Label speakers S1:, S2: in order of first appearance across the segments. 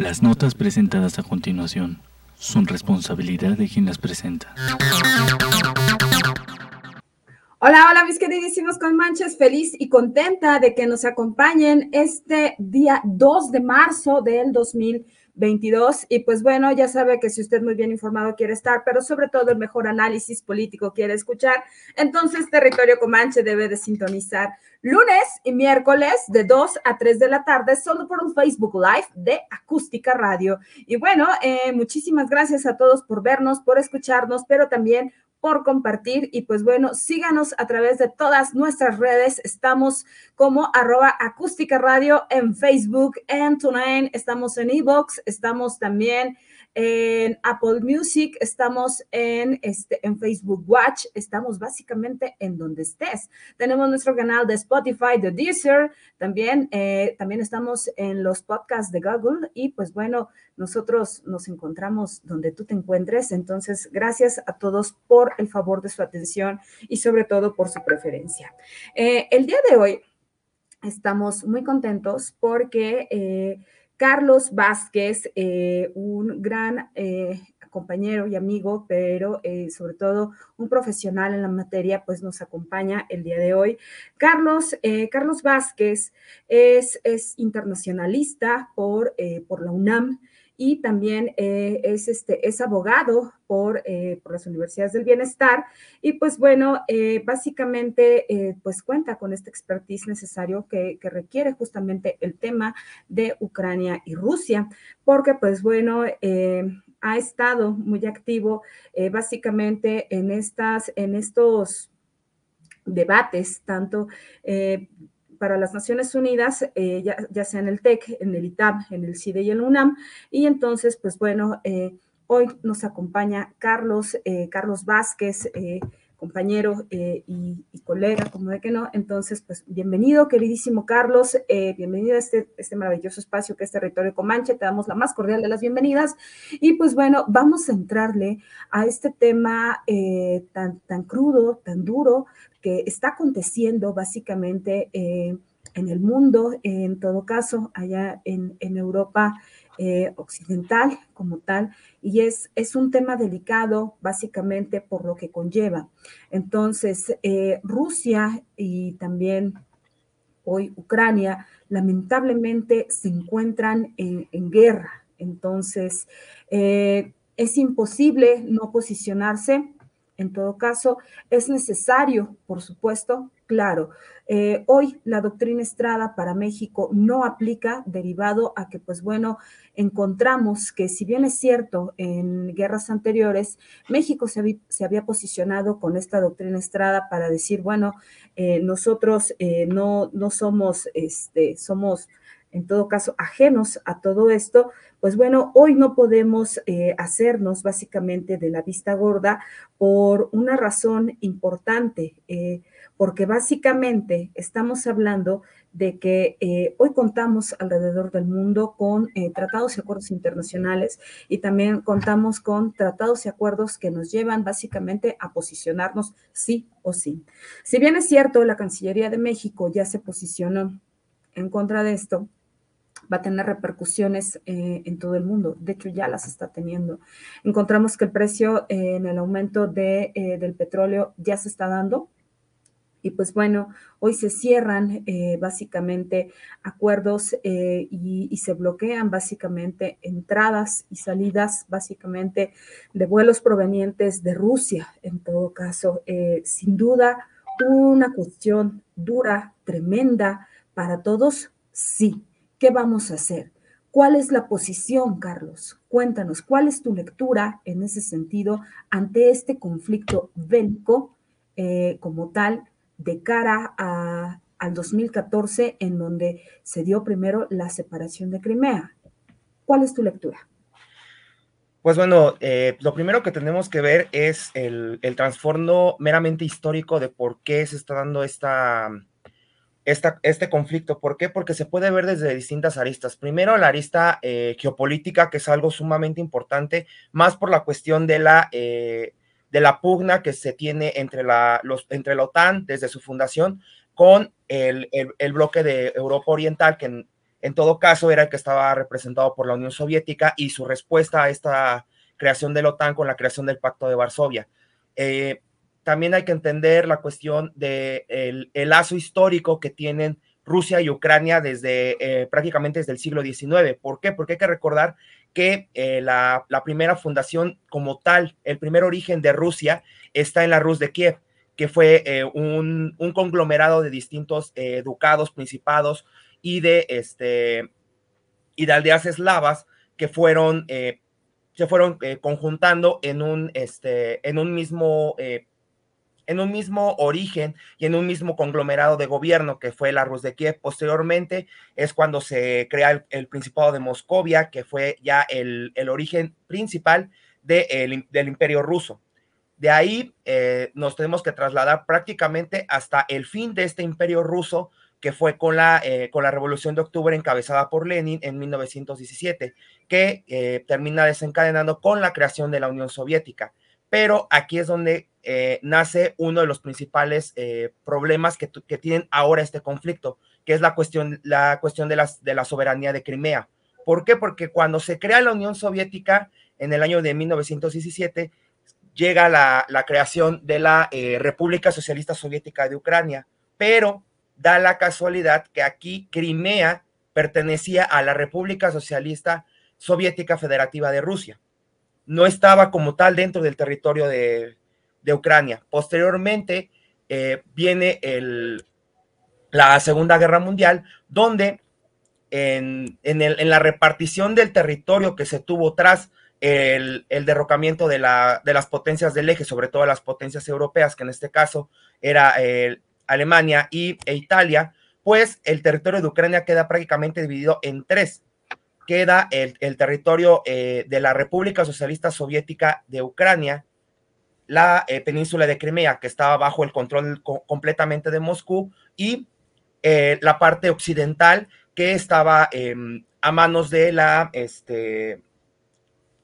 S1: Las notas presentadas a continuación son responsabilidad de quien las presenta.
S2: Hola, hola mis queridísimos Manches, feliz y contenta de que nos acompañen este día 2 de marzo del 2022. Y pues bueno, ya sabe que si usted muy bien informado quiere estar, pero sobre todo el mejor análisis político quiere escuchar, entonces Territorio Comanche debe de sintonizar lunes y miércoles de 2 a 3 de la tarde, solo por un Facebook Live de Acústica Radio. Y bueno, eh, muchísimas gracias a todos por vernos, por escucharnos, pero también por compartir y pues bueno, síganos a través de todas nuestras redes. Estamos como arroba acústica radio en Facebook, en TuneIn, estamos en Evox, estamos también en Apple Music, estamos en, este, en Facebook Watch, estamos básicamente en donde estés. Tenemos nuestro canal de Spotify, de Deezer, también, eh, también estamos en los podcasts de Google y pues bueno, nosotros nos encontramos donde tú te encuentres. Entonces, gracias a todos por el favor de su atención y sobre todo por su preferencia. Eh, el día de hoy estamos muy contentos porque... Eh, Carlos Vázquez, eh, un gran eh, compañero y amigo, pero eh, sobre todo un profesional en la materia, pues nos acompaña el día de hoy. Carlos, Carlos Vázquez es, internacionalista por, por la UNAM y también eh, es, este, es abogado por, eh, por, las universidades del bienestar y pues bueno, eh, básicamente pues cuenta con este expertise necesario que, que, requiere justamente el tema de Ucrania y Rusia, porque pues bueno, ha estado muy activo básicamente en, estas, en estos debates, tanto para las Naciones Unidas, eh, ya, sea en el TEC, en el ITAB, en el CIDE y el UNAM. Y entonces, pues bueno, eh, hoy nos acompaña Carlos, eh, Carlos Vázquez, compañero y, colega, como de que no. Entonces, pues bienvenido, queridísimo Carlos, bienvenido a este, este maravilloso espacio que es Territorio Comanche. Te damos la más cordial de las bienvenidas. Y pues bueno, vamos a entrarle a este tema tan, tan crudo, tan duro, que está aconteciendo básicamente eh, en el mundo, en todo caso, allá en, Europa eh, occidental como tal, y es, es un tema delicado básicamente por lo que conlleva. Entonces, eh, Rusia y también hoy Ucrania lamentablemente se encuentran en, en guerra. Entonces, es imposible no posicionarse en todo caso, es necesario, por supuesto, claro, eh, hoy la doctrina Estrada para México no aplica derivado a que, pues bueno, encontramos que si bien es cierto, en guerras anteriores, México se, había posicionado con esta doctrina Estrada para decir, bueno, eh, nosotros eh, no, no somos, este, somos en todo caso ajenos a todo esto, pues bueno, hoy no podemos hacernos básicamente de la vista gorda por una razón importante, porque básicamente estamos hablando de que eh, hoy contamos alrededor del mundo con tratados y acuerdos internacionales y también contamos con tratados y acuerdos que nos llevan básicamente a posicionarnos sí o sí. Si bien es cierto, la Cancillería de México ya se posicionó en contra de esto, va a tener repercusiones eh, en todo el mundo. De hecho, ya las está teniendo. Encontramos que el precio eh, en el aumento de, eh, del petróleo ya se está dando. Y pues bueno, hoy se cierran básicamente acuerdos y, y, se bloquean básicamente entradas y salidas básicamente de vuelos provenientes de Rusia. En todo caso, sin duda, una cuestión dura, tremenda para todos, sí, ¿Qué vamos a hacer? ¿Cuál es la posición, Carlos? Cuéntanos, ¿cuál es tu lectura en ese sentido ante este conflicto bélico eh, como tal de cara al 2014 en donde se dio primero la separación de Crimea? ¿Cuál es tu lectura?
S3: Pues bueno, eh, lo primero que tenemos que ver es el, el trasfondo meramente histórico de por qué se está dando esta, esta, este conflicto. ¿Por qué? Porque se puede ver desde distintas aristas. Primero, la arista eh, geopolítica, que es algo sumamente importante, más por la cuestión de la, eh, de la pugna que se tiene entre la, los, entre la OTAN desde su fundación con el, el, bloque de Europa Oriental, que en todo caso, era el que estaba representado por la Unión Soviética y su respuesta a esta creación de la OTAN con la creación del Pacto de Varsovia. Eh, también hay que entender la cuestión del de el lazo histórico que tienen Rusia y Ucrania desde eh, prácticamente desde el siglo XIX. ¿Por qué? Porque hay que recordar que eh, la, la, primera fundación como tal, el primer origen de Rusia está en la Rus de Kiev, que fue eh, un, un, conglomerado de distintos eh, ducados, principados, y de, este, y de aldeas eslavas que fueron, se fueron conjuntando en un, este, en un mismo, en un mismo origen y en un mismo conglomerado de gobierno que fue la Rus de Kiev. Posteriormente es cuando se crea el, Principado de Moscovia, que fue ya el, origen principal de, el, del Imperio Ruso. De ahí eh, nos tenemos que trasladar prácticamente hasta el fin de este imperio ruso, que fue con la, eh, con la Revolución de Octubre encabezada por Lenin en 1917, que eh, termina desencadenando con la creación de la Unión Soviética. Pero aquí es donde eh, nace uno de los principales eh, problemas que, tienen ahora este conflicto, que es la cuestión, la cuestión de, la soberanía de Crimea. ¿Por qué? Porque cuando se crea la Unión Soviética en el año de 1917, llega la, la creación de la eh, República Socialista Soviética de Ucrania, pero da la casualidad que aquí Crimea pertenecía a la República Socialista Soviética Federativa de Rusia. No estaba como tal dentro del territorio de, de Ucrania. Posteriormente eh, viene el, la Segunda Guerra Mundial, donde en, en, el, en, la repartición del territorio que se tuvo tras el, el derrocamiento de, la, de, las potencias del eje, sobre todo las potencias europeas, que en este caso era el, Alemania y, e Italia, pues el territorio de Ucrania queda prácticamente dividido en tres. Queda el, territorio eh, de la República Socialista Soviética de Ucrania, la eh, península de Crimea, que estaba bajo el control co completamente de Moscú, y eh, la parte occidental, que estaba eh, a manos de la, este,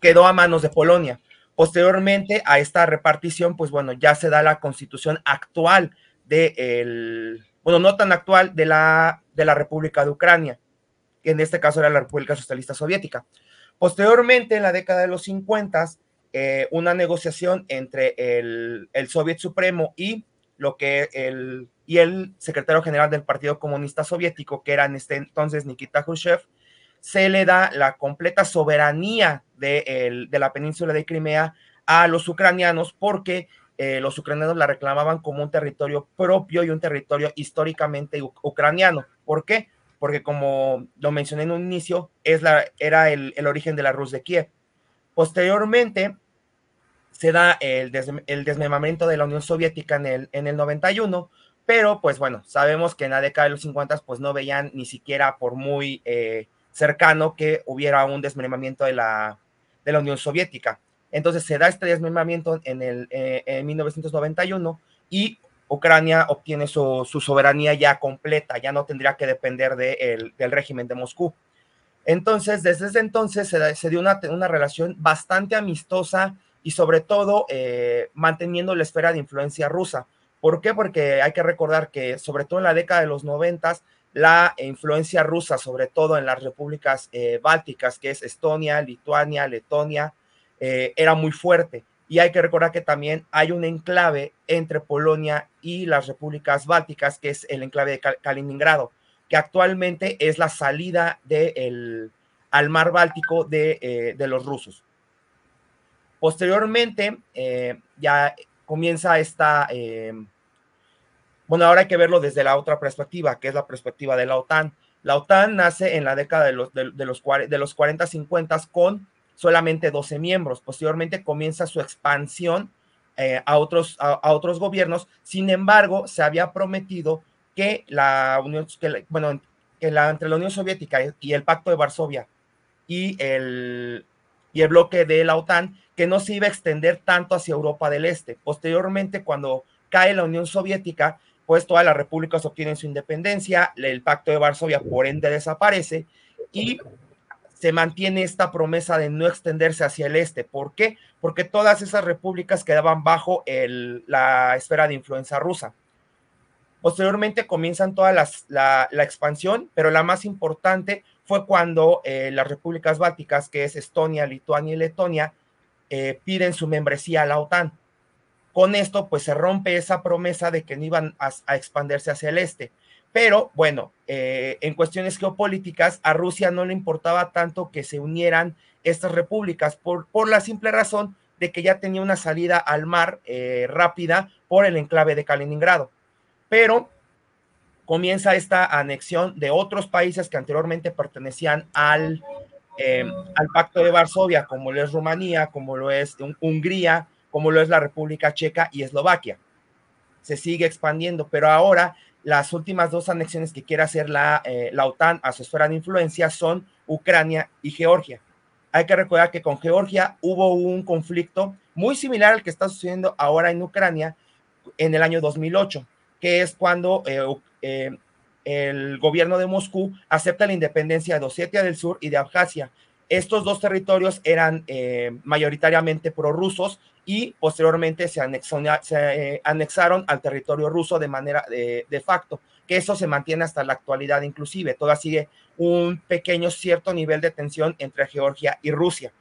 S3: quedó a manos de Polonia. Posteriormente a esta repartición, pues bueno, ya se da la constitución actual de el, bueno, no tan actual, de la, de la República de Ucrania, en este caso era la República Socialista Soviética. Posteriormente, en la década de los 50, eh, una negociación entre el, el Soviet Supremo y lo que el, y el secretario general del Partido Comunista Soviético, que era en este entonces Nikita Khrushchev, se le da la completa soberanía de, el, de la península de Crimea a los ucranianos porque eh, los ucranianos la reclamaban como un territorio propio y un territorio históricamente ucraniano. ¿Por qué? Porque como lo mencioné en un inicio, es la, era el, origen de la Rus de Kiev. Posteriormente, se da el, des, desmembramiento de la Unión Soviética en el, en el 91, pero pues bueno, sabemos que en la década de los 50 pues no veían ni siquiera por muy eh, cercano que hubiera un desmembramiento de la, de la Unión Soviética. Entonces se da este desmembramiento en, el, eh, en 1991 y Ucrania obtiene su, soberanía ya completa, ya no tendría que depender de el, del régimen de Moscú. Entonces, desde entonces se, se dio una, una, relación bastante amistosa y sobre todo eh, manteniendo la esfera de influencia rusa. ¿Por qué? Porque hay que recordar que sobre todo en la década de los noventas, la influencia rusa, sobre todo en las repúblicas eh, bálticas, que es Estonia, Lituania, Letonia, eh, era muy fuerte. Y hay que recordar que también hay un enclave entre Polonia y las repúblicas bálticas, que es el enclave de Kal Kaliningrado, que actualmente es la salida al mar Báltico de, eh, de los rusos. Posteriormente, eh, ya comienza esta, eh, bueno, ahora hay que verlo desde la otra perspectiva, que es la perspectiva de la OTAN. La OTAN nace en la década de los, de, de los, de los 40-50 con solamente 12 miembros. Posteriormente comienza su expansión eh, a, otros, a, otros gobiernos. Sin embargo, se había prometido que la Unión, bueno, que la, entre la Unión Soviética y el Pacto de Varsovia y el, y el bloque de la OTAN, que no se iba a extender tanto hacia Europa del Este. Posteriormente, cuando cae la Unión Soviética, pues todas las repúblicas obtienen su independencia, el Pacto de Varsovia por ende desaparece y se mantiene esta promesa de no extenderse hacia el este. ¿Por qué? Porque todas esas repúblicas quedaban bajo la esfera de influencia rusa. Posteriormente comienzan toda la, expansión, pero la más importante fue cuando eh, las repúblicas bálticas, que es Estonia, Lituania y Letonia, eh, piden su membresía a la OTAN. Con esto, pues se rompe esa promesa de que no iban a expandirse hacia el este. Pero bueno, eh, en cuestiones geopolíticas, a Rusia no le importaba tanto que se unieran estas repúblicas por, por la simple razón de que ya tenía una salida al mar eh, rápida por el enclave de Kaliningrado. Pero comienza esta anexión de otros países que anteriormente pertenecían al, em, al Pacto de Varsovia, como lo es Rumanía, como lo es Hungría, como lo es la República Checa y Eslovaquia. Se sigue expandiendo, pero ahora las últimas dos anexiones que quiere hacer la, eh, la OTAN a su esfera de influencia son Ucrania y Georgia. Hay que recordar que con Georgia hubo un conflicto muy similar al que está sucediendo ahora en Ucrania en el año 2008, que es cuando eh, eh, el gobierno de Moscú acepta la independencia de Osetia del Sur y de Abjasia. Estos dos territorios eran mayoritariamente prorrusos y posteriormente se, eh, anexaron al territorio ruso de manera de, facto, que eso se mantiene hasta la actualidad inclusive. Todavía sigue un pequeño cierto nivel de tensión entre Georgia y Rusia.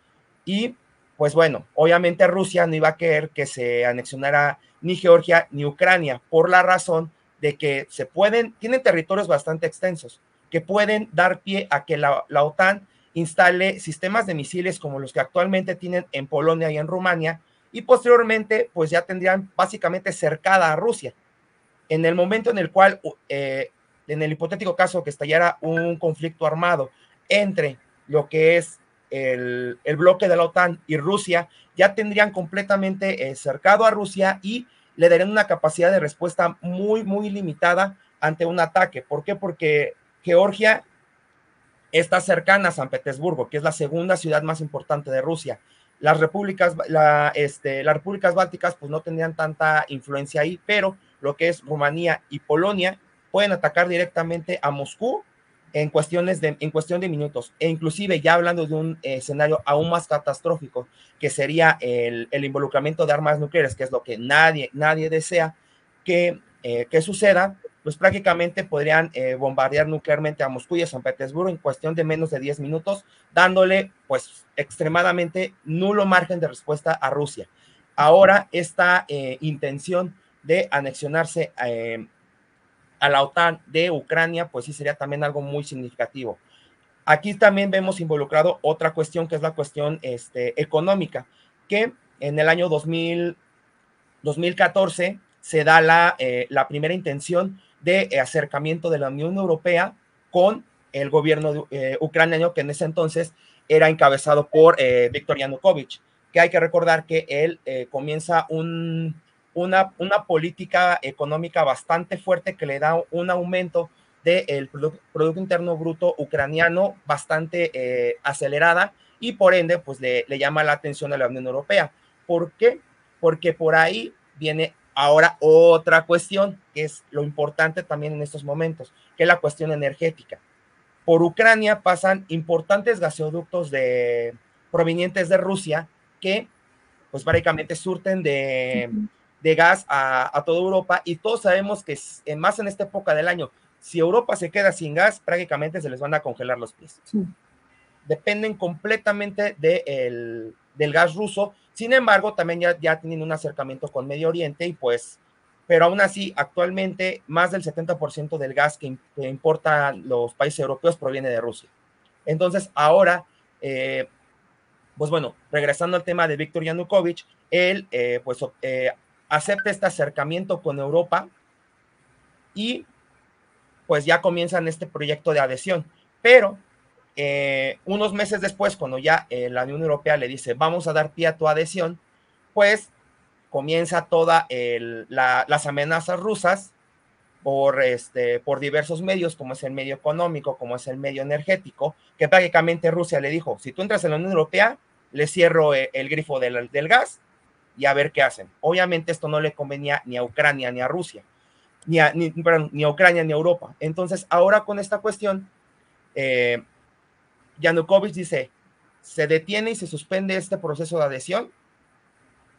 S3: Y pues bueno, obviamente Rusia no iba a querer que se anexionara ni Georgia ni Ucrania por la razón de que se pueden, tienen territorios bastante extensos, que pueden dar pie a que la, la OTAN instale sistemas de misiles como los que actualmente tienen en Polonia y en Rumania, y posteriormente pues ya tendrían básicamente cercada a Rusia. En el momento en el cual, eh, en el hipotético caso que estallara un conflicto armado entre lo que es el, bloque de la OTAN y Rusia, ya tendrían completamente eh, cercado a Rusia y le darían una capacidad de respuesta muy, muy limitada ante un ataque. ¿Por qué? Porque Georgia está cercana a San Petersburgo, que es la segunda ciudad más importante de Rusia las repúblicas, la, este, las repúblicas bálticas pues no tendrían tanta influencia ahí, pero lo que es Rumanía y Polonia pueden atacar directamente a Moscú en cuestiones de, en cuestión de minutos, e inclusive ya hablando de un escenario aún más catastrófico, que sería el, el, involucramiento de armas nucleares, que es lo que nadie, nadie desea que, eh, que suceda, pues prácticamente podrían eh, bombardear nuclearmente a Moscú y a San Petersburgo en cuestión de menos de 10 minutos, dándole pues extremadamente nulo margen de respuesta a Rusia. Ahora esta eh, intención de anexionarse eh, a la OTAN de Ucrania, pues sí sería también algo muy significativo. Aquí también vemos involucrado otra cuestión que es la cuestión este, económica, que en el año 2000, 2014 se da la, la primera intención de eh, acercamiento de la Unión Europea con el gobierno eh, ucraniano que en ese entonces era encabezado por eh, Viktor Yanukovych, que hay que recordar que él comienza un, una, una política económica bastante fuerte que le da un aumento del Producto Interno Bruto ucraniano bastante acelerada y por ende pues le, le llama la atención a la Unión Europea. ¿Por qué? Porque por ahí viene Ahora, otra cuestión que es lo importante también en estos momentos, que es la cuestión energética. Por Ucrania pasan importantes gasoductos de, provenientes de Rusia que, pues, básicamente surten de, de gas a, a, toda Europa y todos sabemos que más en esta época del año, si Europa se queda sin gas, prácticamente se les van a congelar los pies. Dependen completamente de el, del gas ruso sin embargo, también ya, ya tienen un acercamiento con Medio Oriente y pues, pero aún así, actualmente más del 70% del gas que, importan los países europeos proviene de Rusia. Entonces, ahora, eh, pues bueno, regresando al tema de Víctor Yanukovych, él eh, pues eh, acepta este acercamiento con Europa y pues ya comienzan este proyecto de adhesión. Pero eh, unos meses después, cuando ya eh, la Unión Europea le dice, vamos a dar pie a tu adhesión, pues comienza todas las amenazas rusas por, este, por diversos medios, como es el medio económico, como es el medio energético, que prácticamente Rusia le dijo, si tú entras en la Unión Europea, le cierro eh, el, grifo del, gas y a ver qué hacen. Obviamente esto no le convenía ni a Ucrania ni a Rusia, ni a, ni, ni a Ucrania ni a Europa. Entonces, ahora con esta cuestión, eh, Yanukovych dice, se detiene y se suspende este proceso de adhesión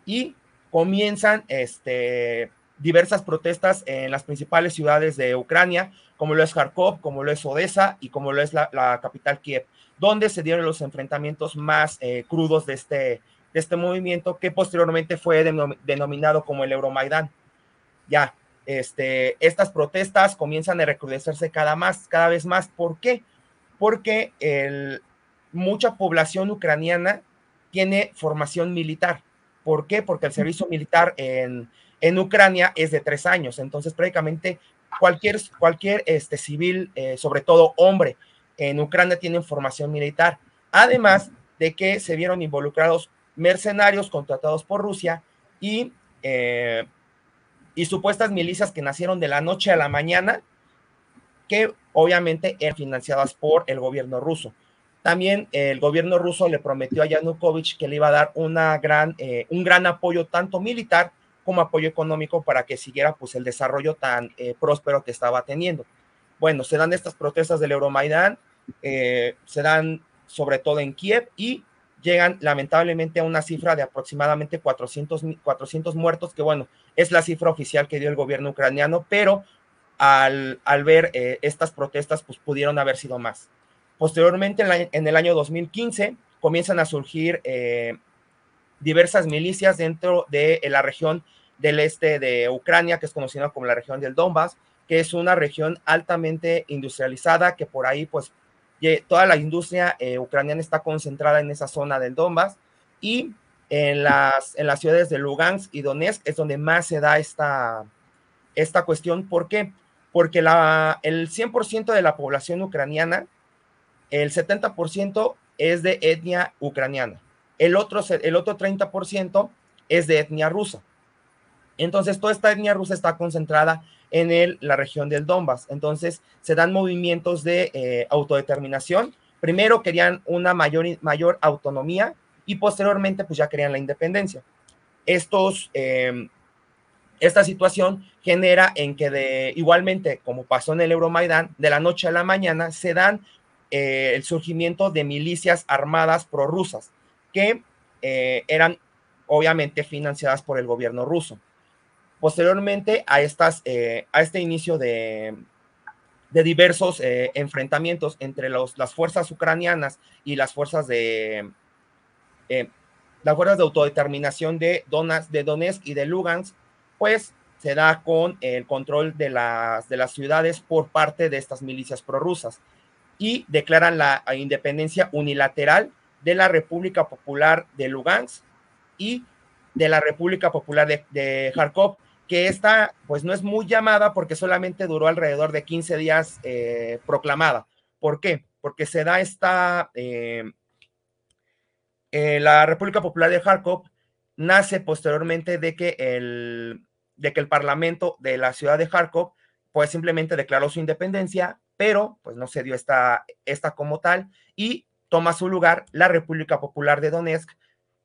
S3: y comienzan este, diversas protestas en las principales ciudades de Ucrania, como lo es Kharkov, como lo es Odessa y como lo es la, capital Kiev, donde se dieron los enfrentamientos más eh, crudos de este, de este movimiento que posteriormente fue denominado como el Euromaidán. Ya, este, estas protestas comienzan a recrudecerse cada, más, cada vez más. ¿Por qué? Porque el, mucha población ucraniana tiene formación militar. ¿Por qué? Porque el servicio militar en, en Ucrania es de tres años, entonces prácticamente cualquier, cualquier este, civil, eh, sobre todo hombre, en Ucrania tiene formación militar. Además de que se vieron involucrados mercenarios contratados por Rusia y, eh, y supuestas milicias que nacieron de la noche a la mañana, que obviamente eran financiadas por el gobierno ruso. También el gobierno ruso le prometió a Yanukovych que le iba a dar una gran, eh, un gran apoyo tanto militar como apoyo económico para que siguiera pues el desarrollo tan eh, próspero que estaba teniendo. Bueno, se dan estas protestas del Euromaidán, eh, se dan sobre todo en Kiev y llegan lamentablemente a una cifra de aproximadamente 400, 400 muertos, que bueno, es la cifra oficial que dio el gobierno ucraniano, pero al, al ver eh, estas protestas, pues pudieron haber sido más. Posteriormente, en, el año 2015, comienzan a surgir diversas milicias dentro de la región del este de Ucrania, que es conocida como la región del Donbass, que es una región altamente industrializada, que por ahí pues toda la industria eh, ucraniana está concentrada en esa zona del Donbass y en las, en las ciudades de Lugansk y Donetsk es donde más se da esta, esta cuestión. ¿Por qué? Porque la, el 100% de la población ucraniana, el 70% es de etnia ucraniana. El otro, el otro 30% es de etnia rusa. Entonces, toda esta etnia rusa está concentrada en el, la región del Donbass. Entonces, se dan movimientos de eh, autodeterminación. Primero querían una mayor, mayor autonomía y posteriormente, pues ya querían la independencia. Estos, em, esta situación genera en que de, igualmente, como pasó en el Euromaidán, de la noche a la mañana se dan eh, el surgimiento de milicias armadas prorrusas que eh, eran obviamente financiadas por el gobierno ruso. Posteriormente a, estas, eh, a este inicio de, de diversos enfrentamientos entre los, las fuerzas ucranianas y las fuerzas de las fuerzas de autodeterminación de, Donas, de Donetsk y de Lugansk, pues se da con el control de las, de las ciudades por parte de estas milicias prorrusas y declaran la independencia unilateral de la República Popular de Lugansk y de la República Popular de, Kharkov, que esta pues no es muy llamada porque solamente duró alrededor de 15 días eh, proclamada. ¿Por qué? Porque se da esta, eh, eh, la República Popular de Kharkov nace posteriormente de que el, de que el Parlamento de la ciudad de Kharkov pues simplemente declaró su independencia, pero pues no se dio esta, esta como tal y toma su lugar la República Popular de Donetsk,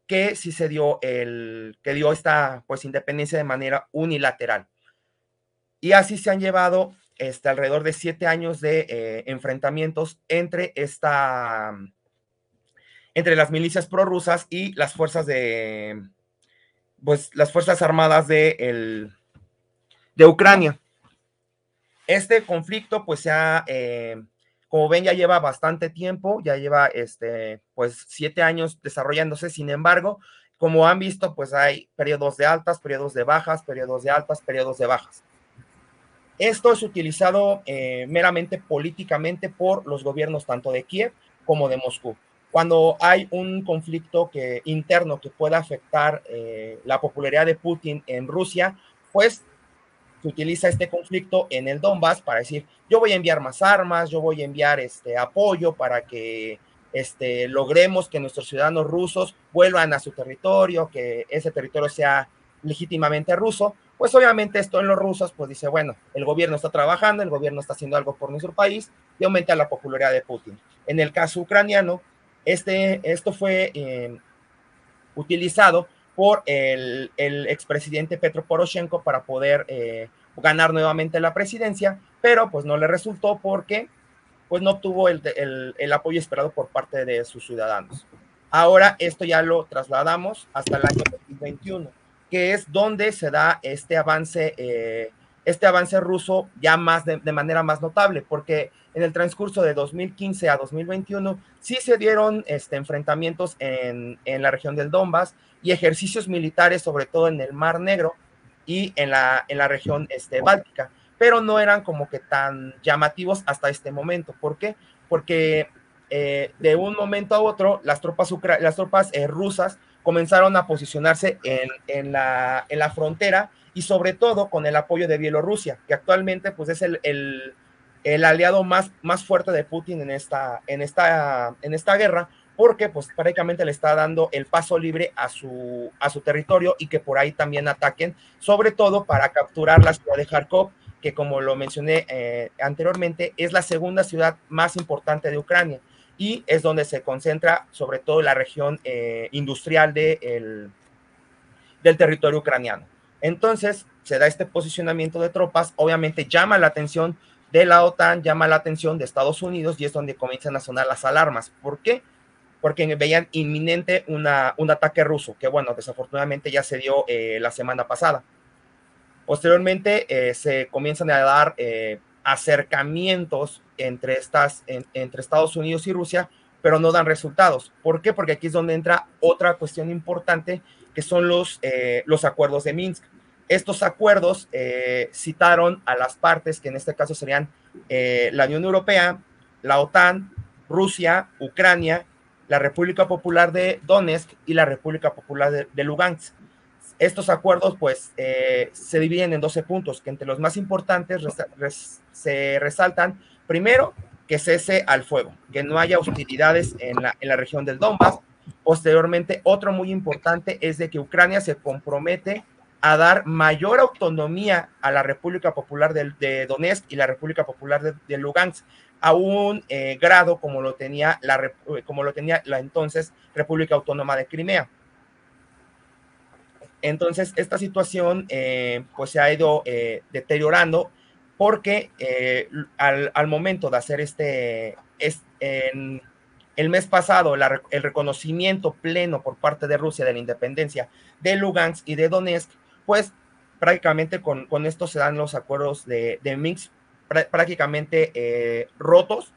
S3: que sí se dio el, que dio esta pues independencia de manera unilateral. Y así se han llevado este, alrededor de siete años de eh, enfrentamientos entre esta, entre las milicias prorrusas y las fuerzas de, pues las fuerzas armadas de, el, de Ucrania. Este conflicto pues se eh, como ven, ya lleva bastante tiempo, ya lleva este, pues siete años desarrollándose. Sin embargo, como han visto, pues hay periodos de altas, periodos de bajas, periodos de altas, periodos de bajas. Esto es utilizado eh, meramente políticamente por los gobiernos tanto de Kiev como de Moscú. Cuando hay un conflicto que, interno que pueda afectar eh, la popularidad de Putin en Rusia, pues se utiliza este conflicto en el Donbass para decir, yo voy a enviar más armas, yo voy a enviar este apoyo para que este, logremos que nuestros ciudadanos rusos vuelvan a su territorio, que ese territorio sea legítimamente ruso, pues obviamente esto en los rusos, pues dice, bueno, el gobierno está trabajando, el gobierno está haciendo algo por nuestro país y aumenta la popularidad de Putin. En el caso ucraniano, este, esto fue eh, utilizado por el, el, expresidente Petro Poroshenko para poder eh, ganar nuevamente la presidencia, pero pues no le resultó porque pues no obtuvo el, el, apoyo esperado por parte de sus ciudadanos. Ahora esto ya lo trasladamos hasta el año 2021 que es donde se da este avance, eh, este avance ruso ya más de, manera más notable, porque en el transcurso de 2015 a 2021 sí se dieron este, enfrentamientos en, en la región del Donbass y ejercicios militares, sobre todo en el Mar Negro y en la, en la región este, báltica, pero no eran como que tan llamativos hasta este momento. ¿Por qué? Porque eh, de un momento a otro las tropas, las tropas eh, rusas comenzaron a posicionarse en, en, la, en, la, frontera y sobre todo con el apoyo de Bielorrusia, que actualmente pues es el, el, aliado más, más fuerte de Putin en esta, en, esta, en esta guerra, porque pues prácticamente le está dando el paso libre a su, a su territorio y que por ahí también ataquen, sobre todo para capturar la ciudad de Kharkov, que como lo mencioné eh, anteriormente, es la segunda ciudad más importante de Ucrania y es donde se concentra sobre todo la región eh, industrial de el, del territorio ucraniano. Entonces, se da este posicionamiento de tropas, obviamente llama la atención de la OTAN, llama la atención de Estados Unidos y es donde comienzan a sonar las alarmas. ¿Por qué? Porque veían inminente un ataque ruso, que bueno, desafortunadamente ya se dio eh, la semana pasada. Posteriormente eh, se comienzan a dar eh, acercamientos entre, entre Estados Unidos y Rusia, pero no dan resultados. ¿Por qué? Porque aquí es donde entra otra cuestión importante, que son los, eh, los acuerdos de Minsk. Estos acuerdos eh, citaron a las partes, que en este caso serían eh, la Unión Europea, la OTAN, Rusia, Ucrania, la República Popular de Donetsk y la República Popular de, Lugansk. Estos acuerdos, pues, se dividen en 12 puntos, que entre los más importantes se resaltan, primero, que cese al fuego, que no haya hostilidades en la, en la región del Donbass. Posteriormente, otro muy importante es de que Ucrania se compromete a dar mayor autonomía a la República Popular de, Donetsk y la República Popular de, Lugansk a un eh, grado como lo tenía la como lo tenía la entonces República Autónoma de Crimea. Entonces, esta situación eh, pues se ha ido eh, deteriorando porque eh, al, al, momento de hacer este, el mes pasado, el reconocimiento pleno por parte de Rusia de la independencia de Lugansk y de Donetsk, pues prácticamente con, con esto se dan los acuerdos de, de Minsk prácticamente eh, rotos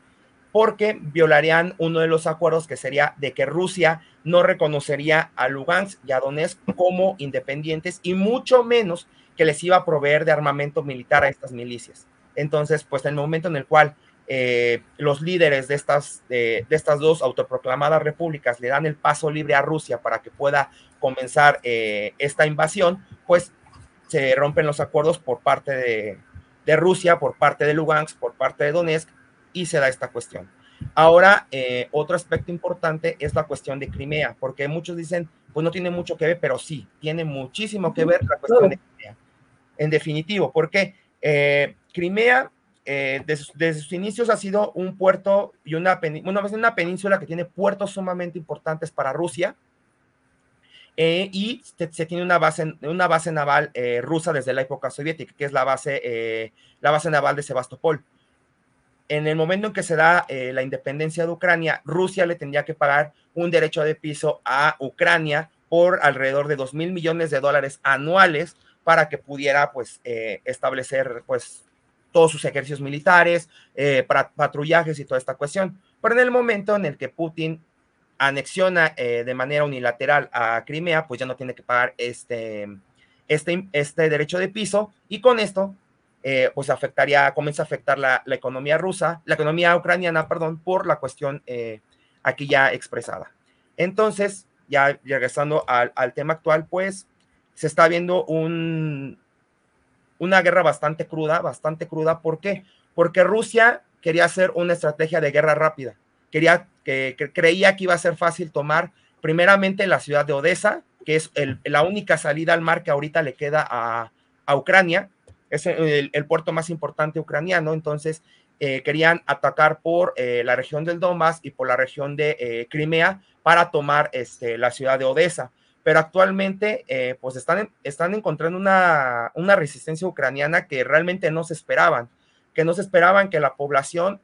S3: porque violarían uno de los acuerdos que sería de que Rusia no reconocería a Lugansk y a Donetsk como independientes y mucho menos que les iba a proveer de armamento militar a estas milicias. Entonces, pues el momento en el cual eh, los líderes de estas, de, de estas dos autoproclamadas repúblicas le dan el paso libre a Rusia para que pueda comenzar eh, esta invasión, pues se rompen los acuerdos por parte de, de Rusia, por parte de Lugansk, por parte de Donetsk, y se da esta cuestión. Ahora, eh, otro aspecto importante es la cuestión de Crimea, porque muchos dicen, pues no tiene mucho que ver, pero sí, tiene muchísimo que ver la cuestión de Crimea. En definitivo, porque Crimea eh, desde, desde, sus inicios ha sido un puerto y una, una, una península que tiene puertos sumamente importantes para Rusia, eh, y se, tiene una base, una base naval eh, rusa desde la época soviética, que es la base, eh, la base naval de Sebastopol. En el momento en que se da eh, la independencia de Ucrania, Rusia le tendría que pagar un derecho de piso a Ucrania por alrededor de 2 mil millones de dólares anuales para que pudiera pues eh, establecer pues todos sus ejercicios militares, eh, patrullajes y toda esta cuestión. Pero en el momento en el que Putin anexiona eh, de manera unilateral a Crimea, pues ya no tiene que pagar este, este, este derecho de piso y con esto eh, pues afectaría, comienza a afectar la, la, economía rusa, la economía ucraniana, perdón, por la cuestión eh, aquí ya expresada. Entonces, ya regresando al, al, tema actual, pues se está viendo un, una guerra bastante cruda, bastante cruda. ¿Por qué? Porque Rusia quería hacer una estrategia de guerra rápida. Quería, que, creía que iba a ser fácil tomar primeramente la ciudad de Odessa, que es el, la única salida al mar que ahorita le queda a, a Ucrania, es el, puerto más importante ucraniano, entonces eh, querían atacar por eh, la región del Donbass y por la región de eh, Crimea para tomar este, la ciudad de Odessa. Pero actualmente, pues están, están encontrando una, una, resistencia ucraniana que realmente no se esperaban, que no se esperaban que la población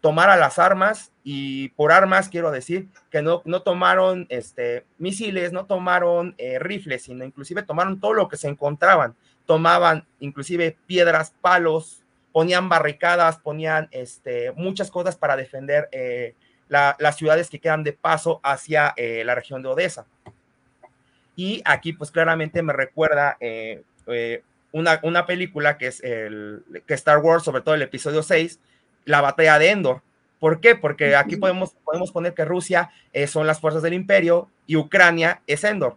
S3: tomara las armas y por armas quiero decir que no, no tomaron este, misiles, no tomaron rifles, sino inclusive tomaron todo lo que se encontraban tomaban inclusive piedras, palos, ponían barricadas, ponían este, muchas cosas para defender eh, las ciudades que quedan de paso hacia eh, la región de Odessa. Y aquí pues claramente me recuerda eh, una, una, película que es el, que Star Wars, sobre todo el episodio 6, la batalla de Endor. ¿Por qué? Porque aquí podemos, podemos poner que Rusia son las fuerzas del imperio y Ucrania es Endor.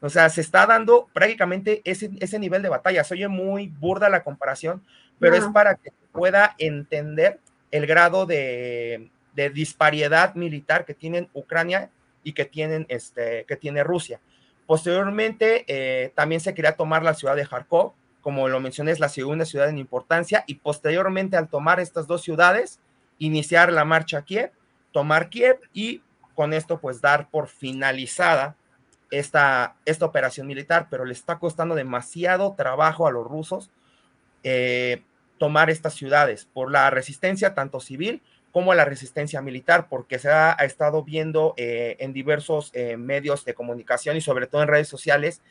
S3: O sea, se está dando prácticamente ese, ese nivel de batalla. Se oye muy burda la comparación, pero es para que pueda entender el grado de, de, disparidad militar que tienen Ucrania y que, tienen, este, que tiene Rusia. Posteriormente, eh, también se quería tomar la ciudad de Kharkov, como lo mencioné, es la segunda ciudad en importancia, y posteriormente al tomar estas dos ciudades, iniciar la marcha a Kiev, tomar Kiev y con esto pues dar por finalizada esta, esta operación militar, pero le está costando demasiado trabajo a los rusos eh, tomar estas ciudades por la resistencia tanto civil como la resistencia militar, porque se ha, estado viendo eh, en diversos eh, medios de comunicación y sobre todo en redes sociales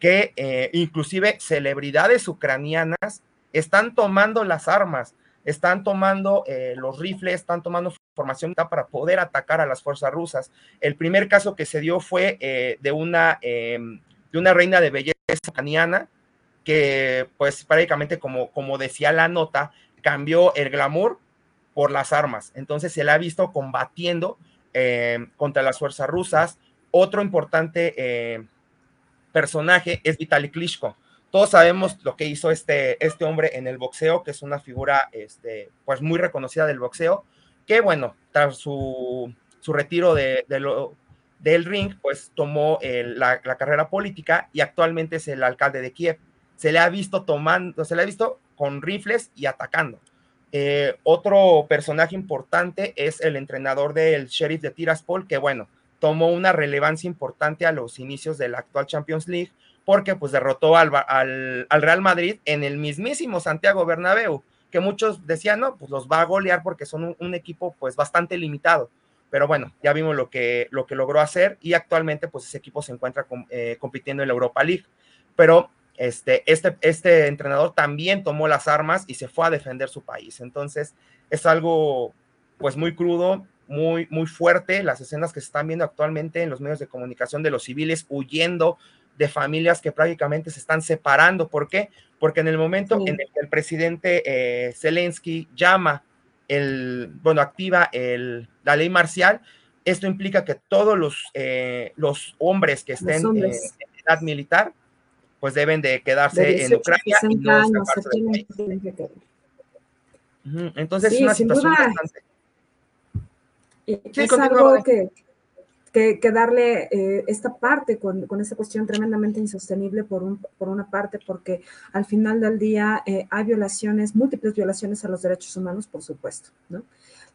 S3: que inclusive celebridades ucranianas están tomando las armas están tomando eh, los rifles, están tomando formación para poder atacar a las fuerzas rusas. El primer caso que se dio fue eh, de, una, em, de una reina de belleza ucraniana que pues prácticamente como, como decía la nota, cambió el glamour por las armas. Entonces se la ha visto combatiendo em, contra las fuerzas rusas. Otro importante em, personaje es Vitaly Klitschko. Todos sabemos lo que hizo este, este hombre en el boxeo, que es una figura este, pues muy reconocida del boxeo, que bueno, tras su, su retiro de, lo, del ring, pues tomó la, la, carrera política y actualmente es el alcalde de Kiev. Se le ha visto tomando, se le ha visto con rifles y atacando. Eh, otro personaje importante es el entrenador del sheriff de Tiraspol, que bueno, tomó una relevancia importante a los inicios de la actual Champions League, porque pues derrotó al, al, Real Madrid en el mismísimo Santiago Bernabéu, que muchos decían, no, pues los va a golear porque son un, equipo pues bastante limitado. Pero bueno, ya vimos lo que, lo que logró hacer y actualmente pues ese equipo se encuentra eh, compitiendo en la Europa League. Pero este, este, este entrenador también tomó las armas y se fue a defender su país. Entonces es algo pues muy crudo, muy, muy fuerte, las escenas que se están viendo actualmente en los medios de comunicación de los civiles huyendo de familias que prácticamente se están separando. ¿Por qué? Porque en el momento en el que el presidente eh, Zelensky llama, el, bueno, activa el, la ley marcial, esto implica que todos los, eh, los hombres que estén en edad militar, pues deben de quedarse en Ucrania. Y no años, Entonces es una situación bastante...
S2: Es algo que, que, darle eh, esta parte con, con, esa cuestión tremendamente insostenible por, un, por una parte, porque al final del día eh, hay violaciones, múltiples violaciones a los derechos humanos, por supuesto, ¿no?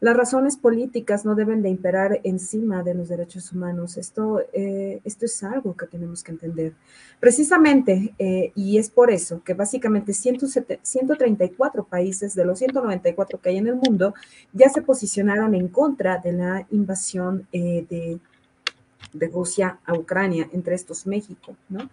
S2: Las razones políticas no deben de imperar encima de los derechos humanos. Esto, eh, esto es algo que tenemos que entender. Precisamente, y es por eso que básicamente 134 países de los 194 que hay en el mundo ya se posicionaron en contra de la invasión de de Rusia a Ucrania, entre estos México, ¿no?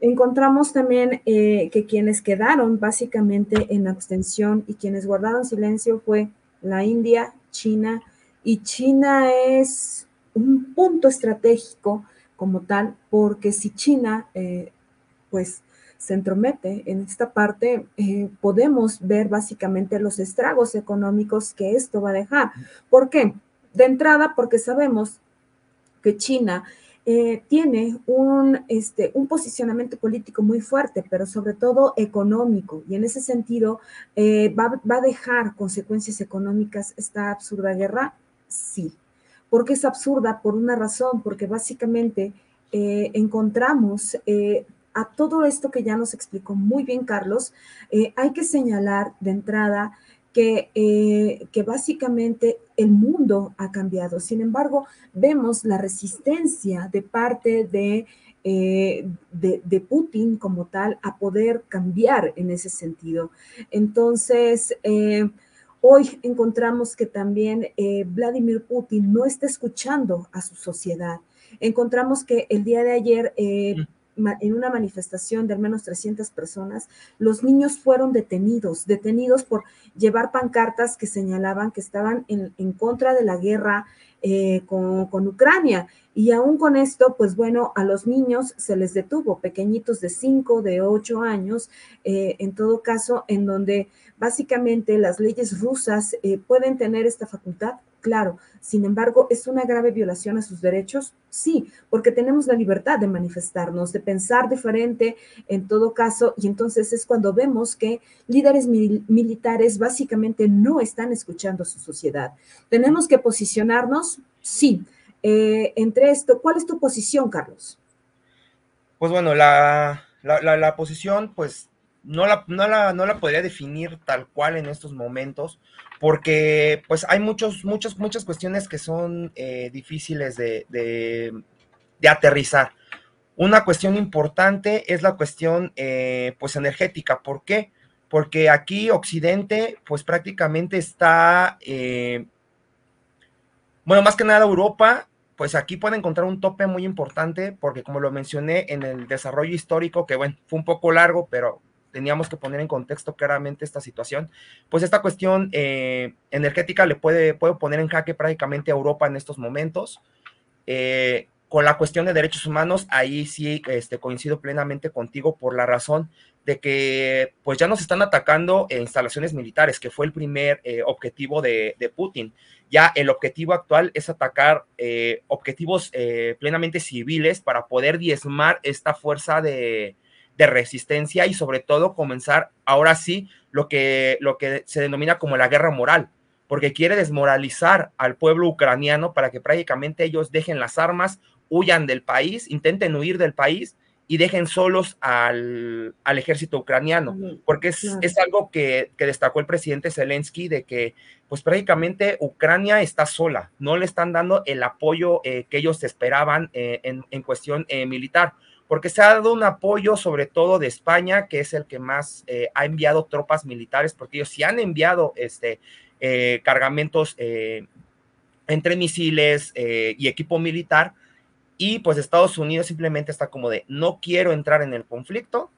S2: Encontramos también eh, que quienes quedaron básicamente en abstención y quienes guardaron silencio fue la India, China, y China es un punto estratégico como tal, porque si China, eh, pues, se entromete en esta parte, eh, podemos ver básicamente los estragos económicos que esto va a dejar. ¿Por qué? De entrada, porque sabemos que China eh, tiene un, este, un posicionamiento político muy fuerte, pero sobre todo económico. Y en ese sentido, eh, va, a dejar consecuencias económicas esta absurda guerra? Sí. ¿Por qué es absurda? Por una razón, porque básicamente eh, encontramos a todo esto que ya nos explicó muy bien Carlos, hay que señalar de entrada que, eh, que, básicamente el mundo ha cambiado. Sin embargo, vemos la resistencia de parte de, eh, de, Putin como tal a poder cambiar en ese sentido. Entonces, hoy encontramos que también Vladimir Putin no está escuchando a su sociedad. Encontramos que el día de ayer en una manifestación de al menos 300 personas, los niños fueron detenidos, detenidos por llevar pancartas que señalaban que estaban en, contra de la guerra eh, con, Ucrania. Y aún con esto, pues bueno, a los niños se les detuvo, pequeñitos de 5, de 8 años, eh, en todo caso, en donde básicamente las leyes rusas eh, pueden tener esta facultad Claro, sin embargo, ¿es una grave violación a sus derechos? Sí, porque tenemos la libertad de manifestarnos, de pensar diferente en todo caso, y entonces es cuando vemos que líderes militares básicamente no están escuchando a su sociedad. ¿Tenemos que posicionarnos? Sí. Eh, entre esto, ¿cuál es tu posición, Carlos?
S3: Pues bueno, la, la, posición, pues no la, no, la, no la podría definir tal cual en estos momentos, porque pues hay muchos, muchos, muchas cuestiones que son eh, difíciles de, de, aterrizar. Una cuestión importante es la cuestión eh, pues energética. ¿Por qué? Porque aquí Occidente pues prácticamente está, eh, bueno, más que nada Europa, pues aquí puede encontrar un tope muy importante porque como lo mencioné en el desarrollo histórico, que bueno, fue un poco largo, pero teníamos que poner en contexto claramente esta situación, pues esta cuestión eh, energética le puede, puede poner en jaque prácticamente a Europa en estos momentos. Eh, con la cuestión de derechos humanos, ahí sí este, coincido plenamente contigo por la razón de que pues ya nos están atacando instalaciones militares, que fue el primer eh, objetivo de, de, Putin. Ya el objetivo actual es atacar objetivos plenamente civiles para poder diezmar esta fuerza de, de resistencia y sobre todo comenzar ahora sí lo que, lo que se denomina como la guerra moral, porque quiere desmoralizar al pueblo ucraniano para que prácticamente ellos dejen las armas, huyan del país, intenten huir del país y dejen solos al, ejército ucraniano, porque es, es algo que, destacó el presidente Zelensky de que pues prácticamente Ucrania está sola, no le están dando el apoyo eh, que ellos esperaban eh, en, en, cuestión eh, militar porque se ha dado un apoyo sobre todo de España, que es el que más eh, ha enviado tropas militares, porque ellos sí han enviado este, eh, cargamentos eh, entre misiles y equipo militar, y pues Estados Unidos simplemente está como de, no quiero entrar en el conflicto.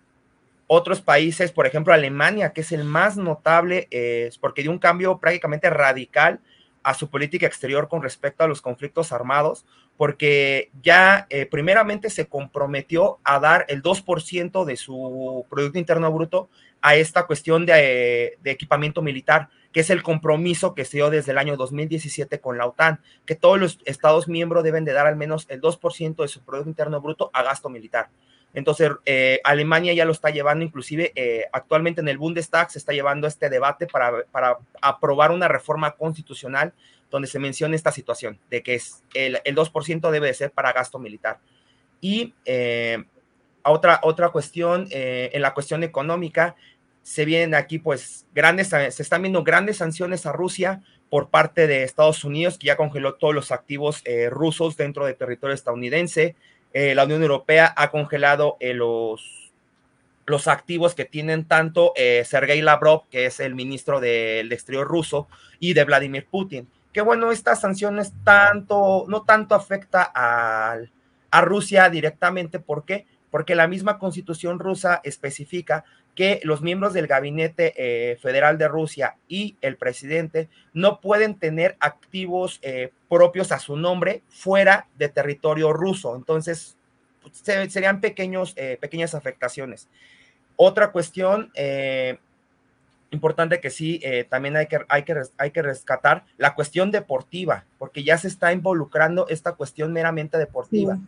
S3: Otros países, por ejemplo Alemania, que es el más notable, es porque dio un cambio prácticamente radical a su política exterior con respecto a los conflictos armados, porque ya eh, primeramente se comprometió a dar el 2% de su Producto Interno Bruto a esta cuestión de, equipamiento militar, que es el compromiso que se dio desde el año 2017 con la OTAN, que todos los Estados miembros deben de dar al menos el 2% de su Producto Interno Bruto a gasto militar. Entonces, eh, Alemania ya lo está llevando, inclusive eh, actualmente en el Bundestag se está llevando este debate para, para, aprobar una reforma constitucional donde se menciona esta situación de que es el, el 2% debe de ser para gasto militar. Y eh, otra, otra cuestión, en la cuestión económica, se vienen aquí pues grandes, se están viendo grandes sanciones a Rusia por parte de Estados Unidos, que ya congeló todos los activos rusos dentro del territorio estadounidense. Eh, la Unión Europea ha congelado eh, los, los activos que tienen tanto eh, Sergei Lavrov, que es el ministro del exterior ruso, y de Vladimir Putin. Que bueno, estas sanciones tanto, no tanto afecta a, a Rusia directamente, ¿por qué? Porque la misma constitución rusa especifica que los miembros del gabinete eh, federal de Rusia y el presidente no pueden tener activos eh, propios a su nombre fuera de territorio ruso. Entonces, serían pequeños, eh, pequeñas afectaciones. Otra cuestión importante que sí, también hay que, hay, que, hay que rescatar, la cuestión deportiva, porque ya se está involucrando esta cuestión meramente deportiva.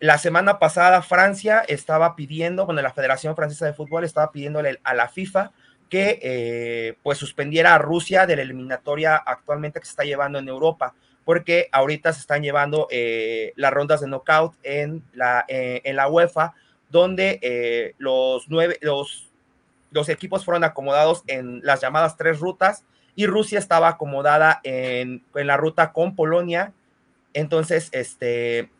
S3: La semana pasada Francia estaba pidiendo, bueno, la Federación Francesa de Fútbol estaba pidiéndole a la FIFA que eh, pues suspendiera a Rusia de la eliminatoria actualmente que se está llevando en Europa, porque ahorita se están llevando eh, las rondas de knockout en la, eh, en la UEFA donde los nueve, los, los equipos fueron acomodados en las llamadas tres rutas y Rusia estaba acomodada en, en la ruta con Polonia. Entonces, este,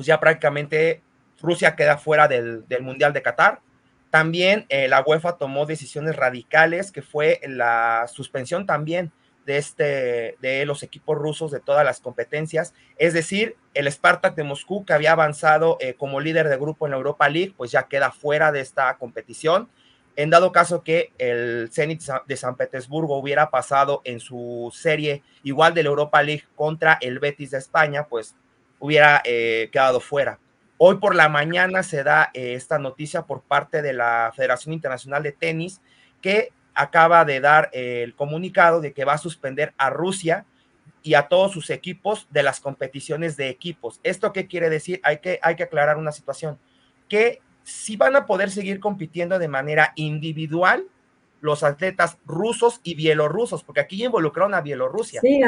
S3: pues ya prácticamente Rusia queda fuera del, del Mundial de Qatar. También eh, la UEFA tomó decisiones radicales, que fue la suspensión también de, este, de los equipos rusos de todas las competencias. Es decir, el Spartak de Moscú, que había avanzado eh, como líder de grupo en la Europa League, pues ya queda fuera de esta competición. En dado caso que el Zenit de San Petersburgo hubiera pasado en su serie igual de la Europa League contra el Betis de España, pues hubiera eh, quedado fuera. Hoy por la mañana se da eh, esta noticia por parte de la Federación Internacional de Tenis que acaba de dar eh, el comunicado de que va a suspender a Rusia y a todos sus equipos de las competiciones de equipos. ¿Esto qué quiere decir? Hay que, hay que aclarar una situación, que si van a poder seguir compitiendo de manera individual los atletas rusos y bielorrusos, porque aquí involucraron a Bielorrusia. Sí.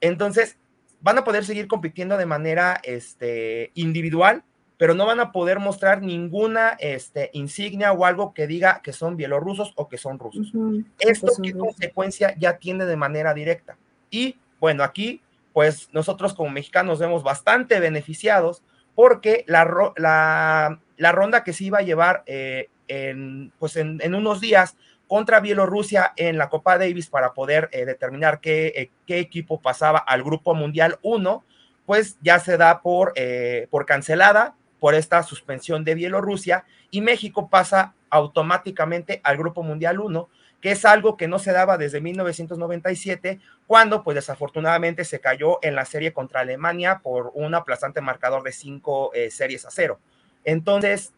S3: Entonces, van a poder seguir compitiendo de manera este, individual, pero no van a poder mostrar ninguna este, insignia o algo que diga que son bielorrusos o que son rusos. Esto, ¿qué consecuencia ya tiene de manera directa? Y bueno, aquí, pues nosotros como mexicanos vemos bastante beneficiados porque la, la, la ronda que se iba a llevar eh, en, pues en, en unos días contra Bielorrusia en la Copa Davis para poder eh, determinar qué, eh, qué, equipo pasaba al Grupo Mundial 1, pues ya se da por, eh, por cancelada por esta suspensión de Bielorrusia y México pasa automáticamente al Grupo Mundial 1, que es algo que no se daba desde 1997, cuando pues desafortunadamente se cayó en la serie contra Alemania por un aplastante marcador de cinco series a cero. Entonces,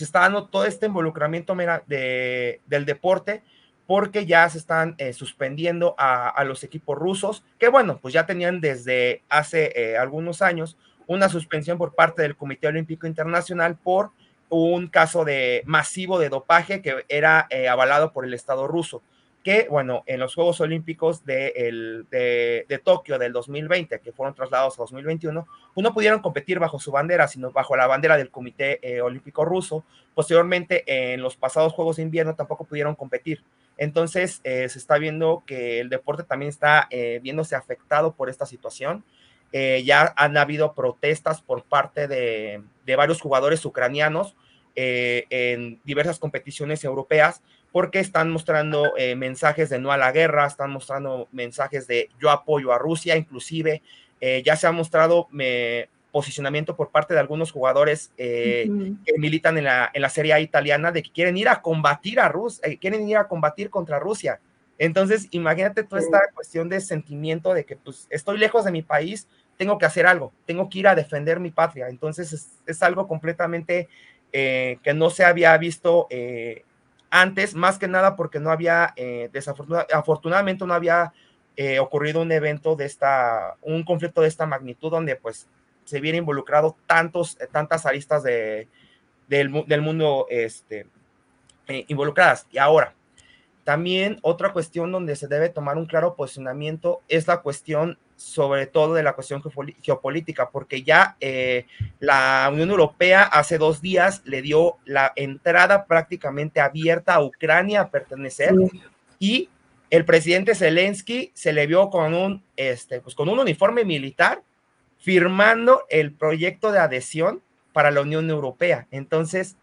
S3: se está dando todo este involucramiento de, del deporte porque ya se están eh, suspendiendo a, los equipos rusos, que bueno, pues ya tenían desde hace eh, algunos años una suspensión por parte del Comité Olímpico Internacional por un caso de masivo de dopaje que era eh, avalado por el Estado ruso que, bueno, en los Juegos Olímpicos de, el, de, Tokio del 2020, que fueron trasladados a 2021, pues no pudieron competir bajo su bandera, sino bajo la bandera del Comité eh, Olímpico Ruso. Posteriormente, en los pasados Juegos de Invierno tampoco pudieron competir. Entonces, eh, se está viendo que el deporte también está eh, viéndose afectado por esta situación. ya han habido protestas por parte de, de varios jugadores ucranianos en diversas competiciones europeas porque están mostrando eh, mensajes de no a la guerra, están mostrando mensajes de yo apoyo a Rusia, inclusive eh, ya se ha mostrado posicionamiento por parte de algunos jugadores eh, que militan en la, en la Serie A italiana de que quieren ir a combatir a Rusia, quieren ir a combatir contra Rusia. Entonces, imagínate toda esta cuestión de sentimiento de que pues estoy lejos de mi país, tengo que hacer algo, tengo que ir a defender mi patria. Entonces, es, es algo completamente que no se había visto antes, más que nada porque no había, eh, desafortunadamente, afortunadamente no había eh, ocurrido un evento de esta, un conflicto de esta magnitud donde pues se viene involucrado tantos, eh, tantas aristas de, del, mundo este, involucradas. Y ahora, también otra cuestión donde se debe tomar un claro posicionamiento es la cuestión sobre todo de la cuestión geopolítica, porque ya eh, la Unión Europea hace dos días le dio la entrada prácticamente abierta a Ucrania a pertenecer y el presidente Zelensky se le vio con un, este, pues con un uniforme militar firmando el proyecto de adhesión para la Unión Europea. Entonces,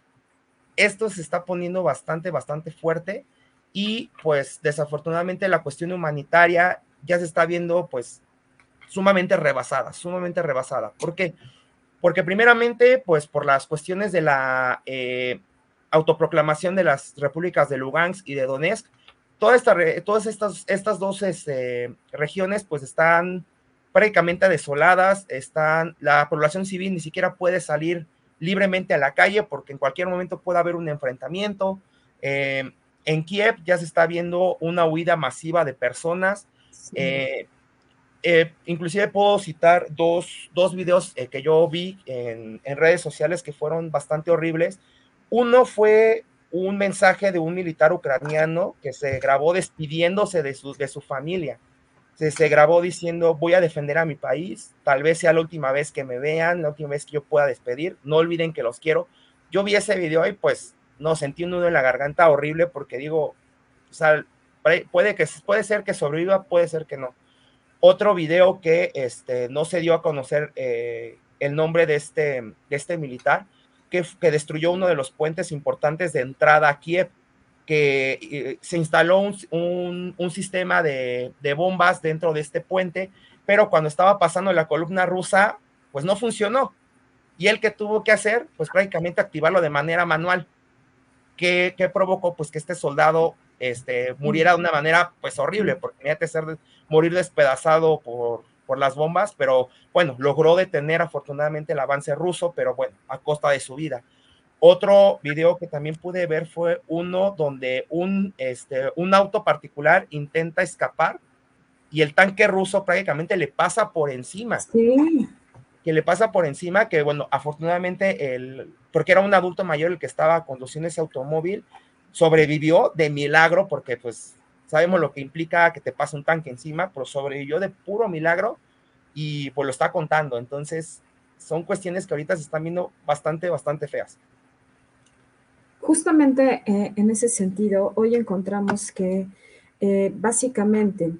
S3: esto se está poniendo bastante, bastante fuerte y pues desafortunadamente la cuestión humanitaria ya se está viendo pues sumamente rebasada, sumamente rebasada. ¿Por qué? Porque primeramente, pues por las cuestiones de la eh, autoproclamación de las repúblicas de Lugansk y de Donetsk, toda esta, todas estas, estas dos este, regiones pues están prácticamente desoladas, están, la población civil ni siquiera puede salir libremente a la calle porque en cualquier momento puede haber un enfrentamiento. Eh, en Kiev ya se está viendo una huida masiva de personas. Eh, eh, inclusive puedo citar dos, dos videos eh, que yo vi en, redes sociales que fueron bastante horribles. Uno fue un mensaje de un militar ucraniano que se grabó despidiéndose de su, de su familia. se, se, grabó diciendo voy a defender a mi país, tal vez sea la última vez que me vean, la última vez que yo pueda despedir, no olviden que los quiero. Yo vi ese video y pues no sentí un nudo en la garganta horrible porque digo, o sea, puede, que, puede ser que sobreviva, puede ser que no. Otro video que este, no se dio a conocer eh, el nombre de este, de este militar, que, que, destruyó uno de los puentes importantes de entrada a Kiev, que eh, se instaló un, un, sistema de, de, bombas dentro de este puente, pero cuando estaba pasando la columna rusa, pues no funcionó. Y él que tuvo que hacer, pues prácticamente activarlo de manera manual. que provocó? Pues que este soldado este, muriera de una manera pues horrible, porque tenía que ser morir despedazado por, por las bombas, pero bueno, logró detener afortunadamente el avance ruso, pero bueno, a costa de su vida. Otro video que también pude ver fue uno donde un, este, un auto particular intenta escapar y el tanque ruso prácticamente le pasa por encima. Sí. Que le pasa por encima, que bueno, afortunadamente, el, porque era un adulto mayor el que estaba conduciendo ese automóvil, sobrevivió de milagro, porque pues sabemos lo que implica que te pase un tanque encima, pero sobrevivió de puro milagro y pues lo está contando. Entonces, son cuestiones que ahorita se están viendo bastante, bastante feas.
S2: Justamente eh, en ese sentido, hoy encontramos que eh, básicamente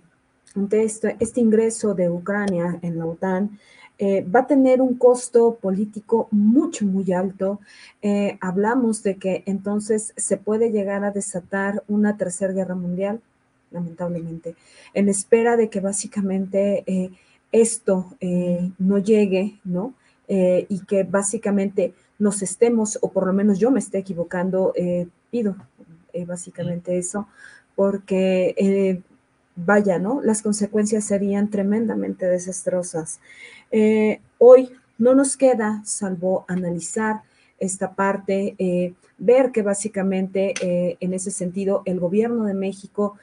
S2: ante este ingreso de Ucrania en la OTAN, eh, va a tener un costo político mucho, muy alto. Eh, hablamos de que entonces se puede llegar a desatar una tercera guerra mundial, lamentablemente, en espera de que básicamente eh, esto no llegue, ¿no? y que básicamente nos estemos, o por lo menos yo me esté equivocando, pido básicamente eso, porque vaya, ¿no? Las consecuencias serían tremendamente desastrosas. Eh, hoy no nos queda salvo analizar esta parte, eh, ver que básicamente eh, en ese sentido el gobierno de México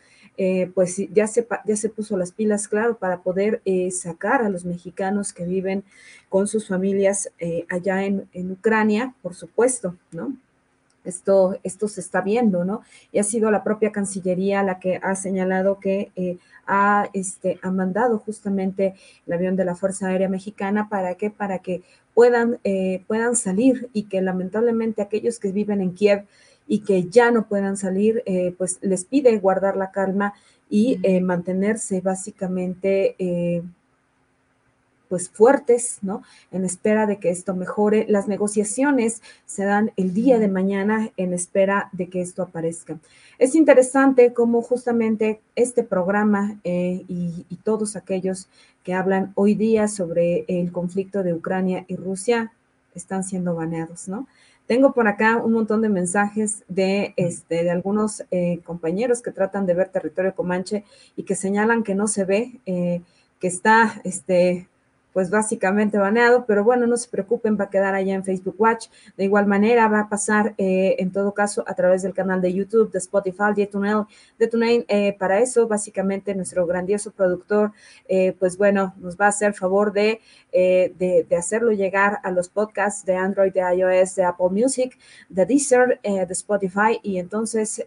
S2: pues ya se, ya se puso las pilas, claro, para poder sacar a los mexicanos que viven con sus familias allá en, en Ucrania, por supuesto, ¿no? Esto, esto se está viendo, ¿no? Y ha sido la propia Cancillería la que ha señalado que eh, ha, este, ha mandado justamente el avión de la Fuerza Aérea Mexicana. Para que, para que puedan, eh, puedan salir y que lamentablemente aquellos que viven en Kiev y que ya no puedan salir, eh, pues les pide guardar la calma y mantenerse básicamente pues fuertes, ¿no? En espera de que esto mejore. Las negociaciones se dan el día de mañana en espera de que esto aparezca. Es interesante cómo justamente este programa eh, y, y todos aquellos que hablan hoy día sobre el conflicto de Ucrania y Rusia están siendo baneados, ¿no? Tengo por acá un montón de mensajes de, este, de algunos eh, compañeros que tratan de ver territorio comanche y que señalan que no se ve, eh, que está este, pues básicamente baneado, pero bueno, no se preocupen, va a quedar allá en Facebook Watch. De igual manera, va a pasar eh, en todo caso a través del canal de YouTube, de Spotify, de TuneIn. De eh, para eso, básicamente, nuestro grandioso productor, eh, pues bueno, nos va a hacer favor de, de, de, hacerlo llegar a los podcasts de Android, de iOS, de Apple Music, de Deezer, de Spotify, y entonces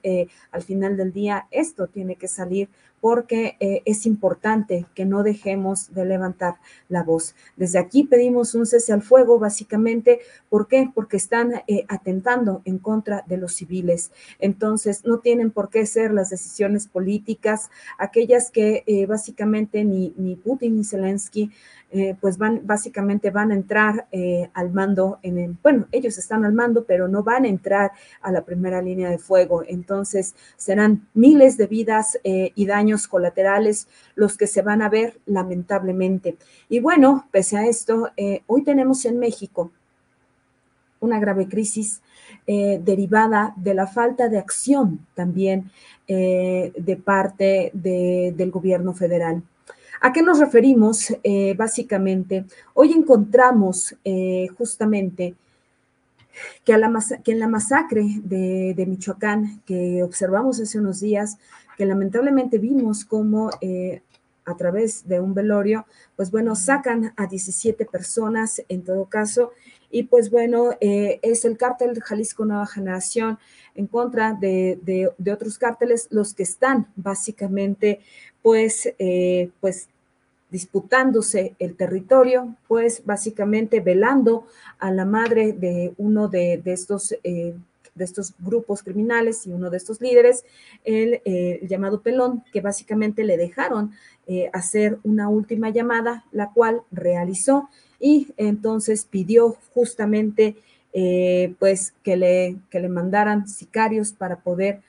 S2: al final del día esto tiene que salir porque eh, es importante que no dejemos de levantar la voz. Desde aquí pedimos un cese al fuego, básicamente, ¿por qué? Porque están eh, atentando en contra de los civiles. Entonces, no tienen por qué ser las decisiones políticas, aquellas que eh, básicamente ni, ni Putin ni Zelensky eh, pues van, básicamente van a entrar eh, al mando, en el, bueno, ellos están al mando, pero no van a entrar a la primera línea de fuego. Entonces serán miles de vidas eh, y daños colaterales los que se van a ver lamentablemente. Y bueno, pese a esto, hoy tenemos en México una grave crisis derivada de la falta de acción también de parte de, del gobierno federal. ¿A qué nos referimos eh, básicamente? Hoy encontramos eh, justamente que, en la masacre de, Michoacán que observamos hace unos días, que lamentablemente vimos cómo eh, a través de un velorio, pues bueno, sacan a 17 personas en todo caso. Y pues bueno, eh, es el cártel Jalisco Nueva Generación en contra de, de, otros cárteles los que están básicamente pues, eh, pues disputándose el territorio, pues básicamente velando a la madre de uno de, estos, eh, de estos grupos criminales y uno de estos líderes, el, eh, llamado Pelón, que básicamente le dejaron hacer una última llamada, la cual realizó y entonces pidió justamente pues que le, que le mandaran sicarios para poder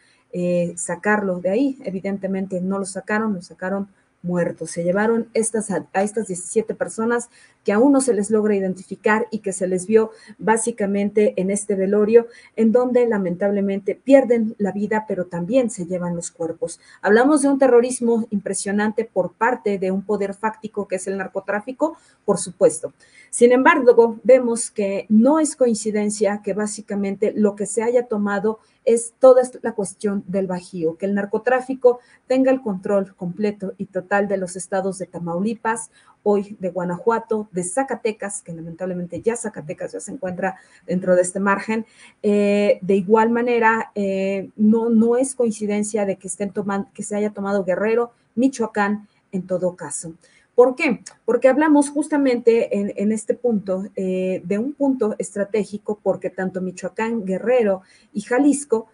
S2: sacarlo de ahí. Evidentemente no lo sacaron, lo sacaron muertos. Se llevaron estas, a, estas 17 personas que aún no se les logra identificar y que se les vio básicamente en este velorio, en donde lamentablemente pierden la vida, pero también se llevan los cuerpos. Hablamos de un terrorismo impresionante por parte de un poder fáctico que es el narcotráfico, por supuesto. Sin embargo, vemos que no es coincidencia que básicamente lo que se haya tomado es toda la cuestión del Bajío, que el narcotráfico tenga el control completo y total de los estados de Tamaulipas, hoy de Guanajuato, de Zacatecas, que lamentablemente ya Zacatecas ya se encuentra dentro de este margen. Eh, de igual manera, eh, no, no es coincidencia de que, estén tomando, que se haya tomado Guerrero, Michoacán, en todo caso. ¿Por qué? Porque hablamos justamente en, este punto eh, de un punto estratégico, porque tanto Michoacán, Guerrero y Jalisco,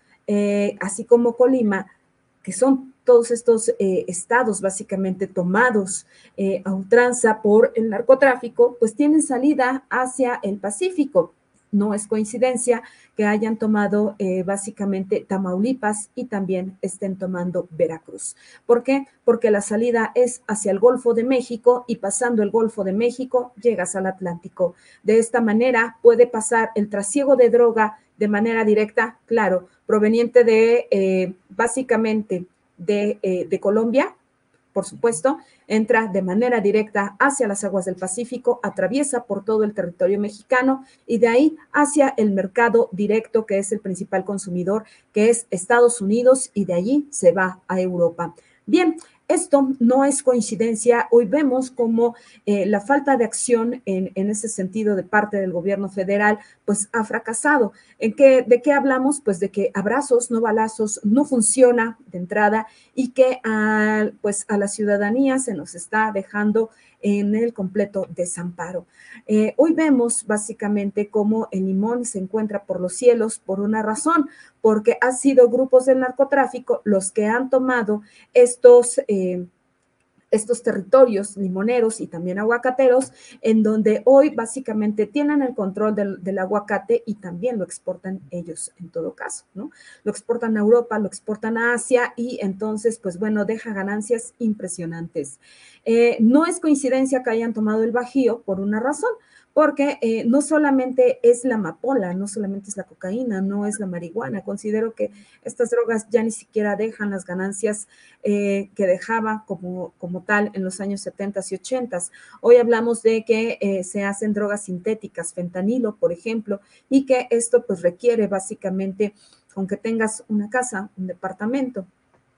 S2: así como Colima, que son todos estos eh, estados básicamente tomados a ultranza por el narcotráfico, pues tienen salida hacia el Pacífico no es coincidencia que hayan tomado eh, básicamente Tamaulipas y también estén tomando Veracruz. ¿Por qué? Porque la salida es hacia el Golfo de México y pasando el Golfo de México llegas al Atlántico. De esta manera puede pasar el trasiego de droga de manera directa, claro, proveniente de eh, básicamente de, eh, de Colombia, por supuesto, entra de manera directa hacia las aguas del Pacífico, atraviesa por todo el territorio mexicano y de ahí hacia el mercado directo, que es el principal consumidor, que es Estados Unidos, y de allí se va a Europa. Bien, esto no es coincidencia. Hoy vemos como eh, la falta de acción en, ese sentido de parte del gobierno federal, pues ha fracasado. ¿En qué, ¿De qué hablamos? Pues de que abrazos, no balazos, no funciona de entrada y que pues a la ciudadanía se nos está dejando en el completo desamparo. Eh, hoy vemos básicamente cómo el limón se encuentra por los cielos por una razón, porque han sido grupos del narcotráfico los que han tomado estos... Eh, estos territorios limoneros y también aguacateros, en donde hoy básicamente tienen el control del, aguacate y también lo exportan ellos en todo caso, ¿no? Lo exportan a Europa, lo exportan a Asia y entonces, pues bueno, deja ganancias impresionantes. Eh, no es coincidencia que hayan tomado el Bajío por una razón, porque eh, no solamente es la amapola, no solamente es la cocaína, no es la marihuana. Considero que estas drogas ya ni siquiera dejan las ganancias eh, que dejaba como, como tal en los años 70 y 80. Hoy hablamos de que eh, se hacen drogas sintéticas, fentanilo, por ejemplo, y que esto pues requiere básicamente, aunque tengas una casa, un departamento,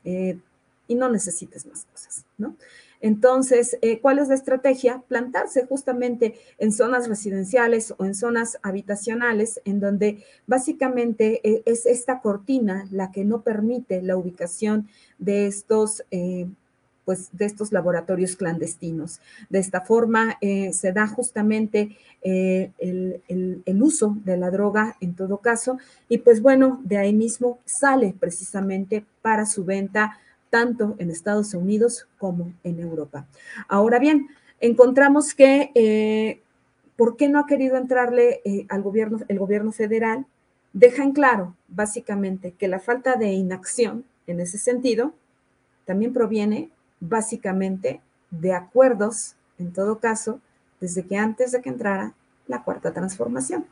S2: y no necesites más cosas, ¿no? Entonces, eh, ¿cuál es la estrategia? Plantarse justamente en zonas residenciales o en zonas habitacionales, en donde básicamente eh, es esta cortina la que no permite la ubicación de estos. Eh, pues de estos laboratorios clandestinos. De esta forma se da justamente el, el, uso de la droga en todo caso y pues bueno, de ahí mismo sale precisamente para su venta tanto en Estados Unidos como en Europa. Ahora bien, encontramos que, eh, ¿por qué no ha querido entrarle eh, al gobierno, el gobierno federal? Deja en claro, básicamente, que la falta de inacción en ese sentido también proviene básicamente de acuerdos, en todo caso, desde que antes de que entrara la cuarta transformación.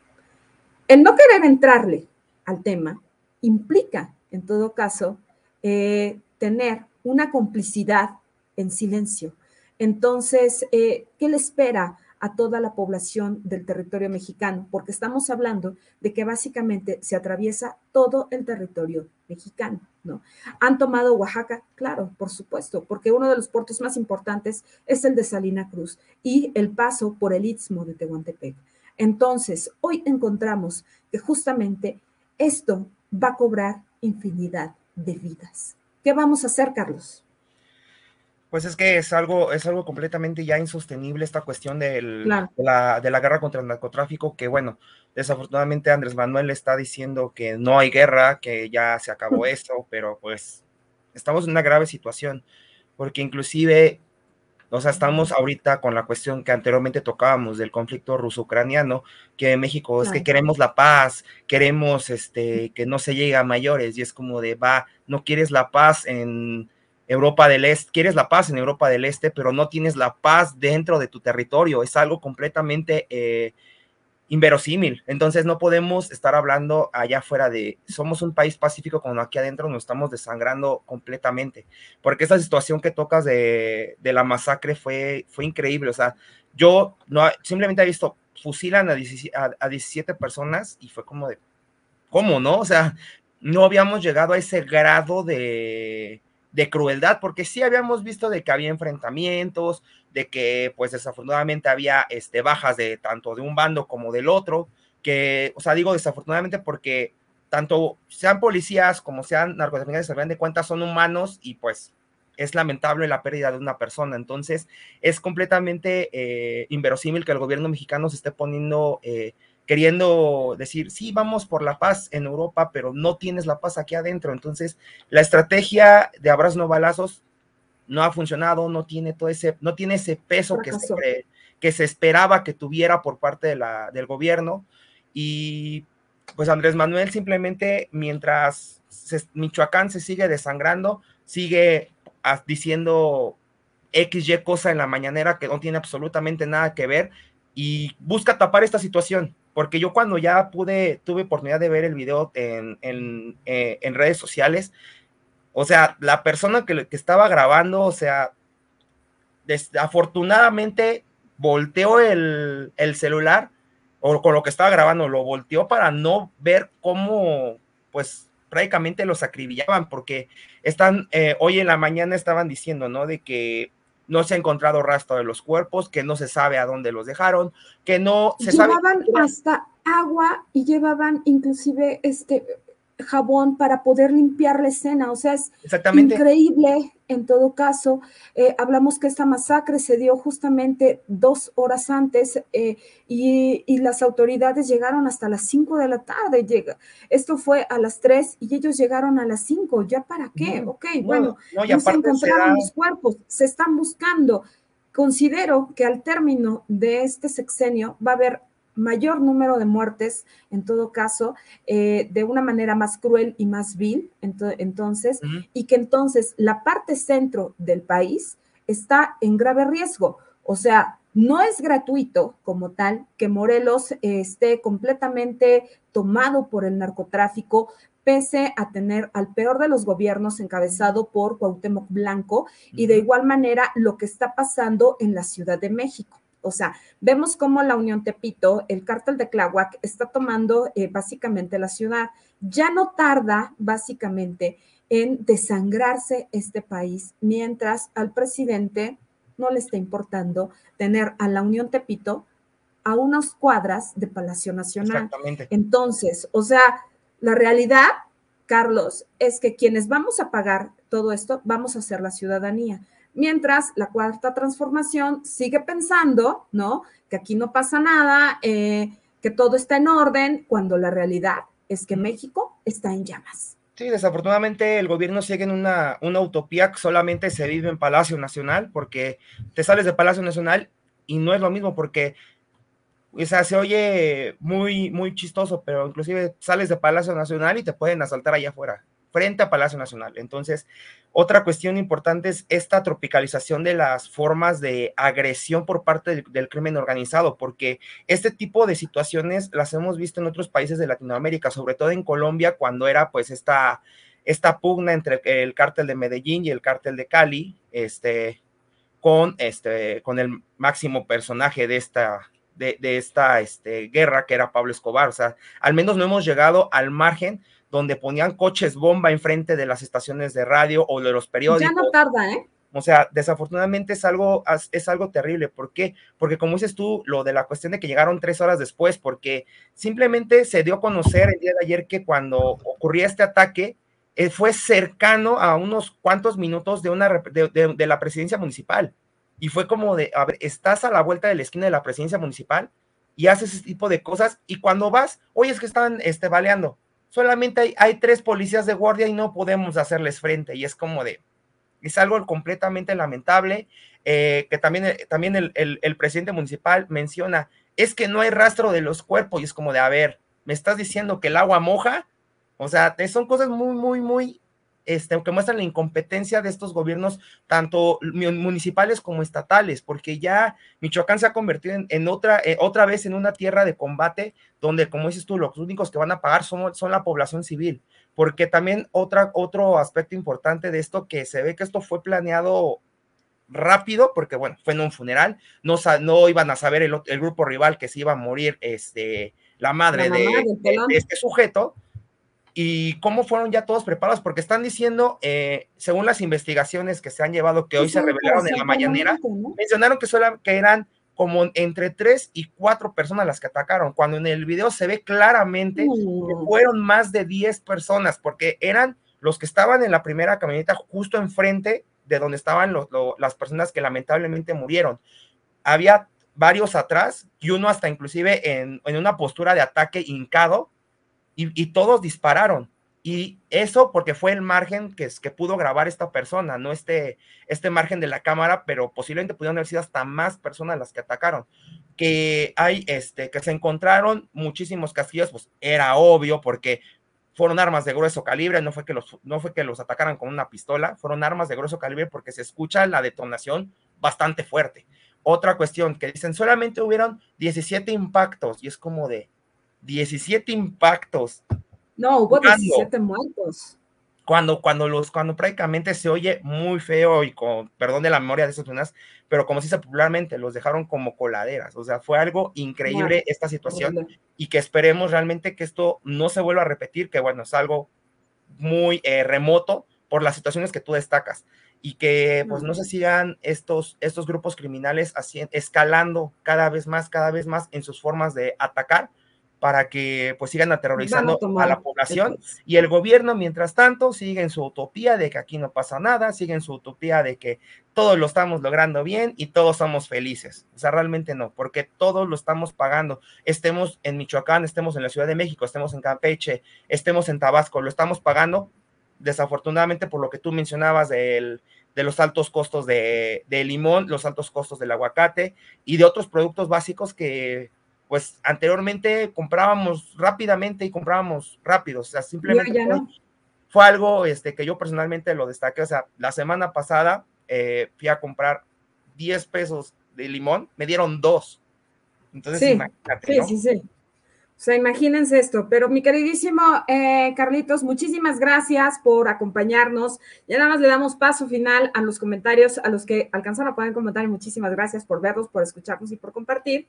S2: El no querer entrarle al tema implica, en todo caso, eh, tener una complicidad en silencio. Entonces, eh, ¿qué le espera a toda la población del territorio mexicano, porque estamos hablando de que básicamente se atraviesa todo el territorio mexicano, ¿no? ¿Han tomado Oaxaca? Claro, por supuesto, porque uno de los puertos más importantes es el de Salina Cruz y el paso por el Istmo de Tehuantepec. Entonces, hoy encontramos que justamente esto va a cobrar infinidad de vidas. ¿Qué vamos a hacer, Carlos?
S3: Pues es que es algo, es algo completamente ya insostenible esta cuestión del, de, la, de, la, guerra contra el narcotráfico, que bueno, desafortunadamente Andrés Manuel está diciendo que no hay guerra, que ya se acabó eso, pero pues estamos en una grave situación, porque inclusive o sea, estamos ahorita con la cuestión que anteriormente tocábamos del conflicto ruso-ucraniano, que México es que queremos la paz, queremos este, que no se llegue a mayores, y es como de, va, no quieres la paz en Europa del Este, quieres la paz en Europa del Este, pero no tienes la paz dentro de tu territorio, es algo completamente eh, inverosímil. Entonces no podemos estar hablando allá afuera de somos un país pacífico cuando aquí adentro nos estamos desangrando completamente. Porque esa situación que tocas de, de la masacre fue, fue increíble. O sea, yo no simplemente he visto fusilan a 17, a 17 personas y fue como de, ¿cómo no? O sea, no habíamos llegado a ese grado de, de crueldad, porque sí habíamos visto de que había enfrentamientos, de que pues desafortunadamente había este, bajas de tanto de un bando como del otro, que, o sea, digo desafortunadamente porque tanto sean policías como sean narcotraficantes, se de cuenta, son humanos y pues es lamentable la pérdida de una persona. Entonces, es completamente eh, inverosímil que el gobierno mexicano se esté poniendo eh, queriendo decir, sí, vamos por la paz en Europa, pero no tienes la paz aquí adentro. Entonces, la estrategia de abrazos no balazos no ha funcionado, no tiene todo ese, no tiene ese peso que se, que se, esperaba que tuviera por parte de la, del gobierno. Y pues Andrés Manuel simplemente, mientras Michoacán se sigue desangrando, sigue diciendo XY cosa en la mañanera que no tiene absolutamente nada que ver y busca tapar esta situación porque yo cuando ya pude, tuve oportunidad de ver el video en, en, eh, en redes sociales, o sea, la persona que, que estaba grabando, o sea, desafortunadamente volteó el, el, celular o con lo que estaba grabando, lo volteó para no ver cómo, pues, prácticamente los acribillaban, porque están, eh, hoy en la mañana estaban diciendo, ¿no? De que no se ha encontrado rastro de los cuerpos, que no se sabe a dónde los dejaron, que no se
S2: llevaban hasta agua y llevaban inclusive este jabón para poder limpiar la escena, o sea, es increíble en todo caso. Eh, hablamos que esta masacre se dio justamente dos horas antes eh, y, las autoridades llegaron hasta las cinco de la tarde. Llega. Esto fue a las tres y ellos llegaron a las cinco. ¿Ya para qué? ok, bueno, no, se encontraron los cuerpos, se están buscando. Considero que al término de este sexenio va a haber mayor número de muertes, en todo caso, eh, de una manera más cruel y más vil, entonces, y que entonces la parte centro del país está en grave riesgo. O sea, no es gratuito como tal que Morelos esté completamente tomado por el narcotráfico, pese a tener al peor de los gobiernos encabezado por Cuauhtémoc Blanco y de igual manera lo que está pasando en la Ciudad de México. O sea, vemos cómo la Unión Tepito, el cártel de Tláhuac, está tomando eh, básicamente la ciudad. Ya no tarda básicamente en desangrarse este país, mientras al presidente no le está importando tener a la Unión Tepito a unas cuadras de Palacio Nacional. Exactamente. Entonces, o sea, la realidad, Carlos, es que quienes vamos a pagar todo esto, vamos a ser la ciudadanía mientras la cuarta transformación sigue pensando, ¿no? Que aquí no pasa nada, eh, que todo está en orden, cuando la realidad es que México está en llamas.
S3: Sí, desafortunadamente el gobierno sigue en una, una utopía que solamente se vive en Palacio Nacional, porque te sales de Palacio Nacional y no es lo mismo, porque o sea, se oye muy, muy chistoso, pero inclusive sales de Palacio Nacional y te pueden asaltar allá afuera frente a Palacio Nacional. Entonces, otra cuestión importante es esta tropicalización de las formas de agresión por parte del, crimen organizado, porque este tipo de situaciones las hemos visto en otros países de Latinoamérica, sobre todo en Colombia, cuando era pues esta, esta pugna entre el cártel de Medellín y el cártel de Cali, este, con, este, con el máximo personaje de esta, de, esta este, guerra, que era Pablo Escobar. O sea, al menos no hemos llegado al margen donde ponían coches bomba enfrente de las estaciones de radio o de los periódicos.
S2: Ya no tarda, ¿eh?
S3: O sea, desafortunadamente es algo, es algo terrible. ¿Por qué? Porque como dices tú, lo de la cuestión de que llegaron tres horas después, porque simplemente se dio a conocer el día de ayer que cuando ocurría este ataque, eh, fue cercano a unos cuantos minutos de, una, de, de, la presidencia municipal. Y fue como de, a ver, estás a la vuelta de la esquina de la presidencia municipal y haces ese tipo de cosas. Y cuando vas, oye, es que están este, baleando. Solamente hay, hay tres policías de guardia y no podemos hacerles frente. Y es como de, es algo completamente lamentable, eh, que también, eh, también el, el, presidente municipal menciona, es que no hay rastro de los cuerpos y es como de, a ver, me estás diciendo que el agua moja, o sea, son cosas muy, muy, muy, este, que muestran la incompetencia de estos gobiernos, tanto municipales como estatales, porque ya Michoacán se ha convertido en, otra, eh, otra vez en una tierra de combate, donde, como dices tú, los únicos que van a pagar son, son la población civil. Porque también otra, otro aspecto importante de esto, que se ve que esto fue planeado rápido, porque bueno, fue en un funeral, no, no iban a saber el, el, grupo rival que se iba a morir este, la madre de, este sujeto, y cómo fueron ya todos preparados, porque están diciendo, eh, según las investigaciones que se han llevado, que hoy se revelaron en la mañanera, mencionaron que, solo, que eran como entre tres y cuatro personas las que atacaron, cuando en el video se ve claramente que fueron más de diez personas, porque eran los que estaban en la primera camioneta justo enfrente de donde estaban las personas que lamentablemente murieron. Había varios atrás y uno hasta inclusive en, una postura de ataque hincado y todos dispararon. Y eso porque fue el margen que, que pudo grabar esta persona, no este, este margen de la cámara, pero posiblemente pudieron haber sido hasta más personas las que atacaron. Que hay, este, que se encontraron muchísimos casquillos, pues era obvio porque fueron armas de grueso calibre, no fue que los, no fue que los atacaran con una pistola, fueron armas de grueso calibre porque se escucha la detonación bastante fuerte. Otra cuestión que dicen, solamente hubieron 17 impactos y es como de 17 impactos.
S2: No, hubo 17 muertos.
S3: Cuando, cuando, los, cuando prácticamente se oye muy feo y con perdón de la memoria de esas personas, pero como se dice popularmente, los dejaron como coladeras. O sea, fue algo increíble esta situación y que esperemos realmente que esto no se vuelva a repetir, que bueno, es algo muy eh, remoto por las situaciones que tú destacas y que pues no se sigan estos, estos grupos criminales así, escalando cada vez más, cada vez más en sus formas de atacar para que pues sigan aterrorizando a, la población y el gobierno mientras tanto sigue en su utopía de que aquí no pasa nada, sigue en su utopía de que todos lo estamos logrando bien y todos somos felices. O sea, realmente no, porque todos lo estamos pagando. Estemos en Michoacán, estemos en la Ciudad de México, estemos en Campeche, estemos en Tabasco, lo estamos pagando desafortunadamente por lo que tú mencionabas del, de los altos costos de, de limón, los altos costos del aguacate y de otros productos básicos que pues anteriormente comprábamos rápidamente y comprábamos rápido, o sea, simplemente fue, algo este, que yo personalmente lo destaqué, o sea, la semana pasada eh, fui a comprar 10 pesos de limón, me dieron dos. Entonces,
S2: sí, sí, sí, sí. O sea, imagínense esto, pero mi queridísimo eh, Carlitos, muchísimas gracias por acompañarnos. Ya nada más le damos paso final a los comentarios, a los que alcanzaron a poner comentar. Muchísimas gracias por verlos, por escucharnos y por compartir.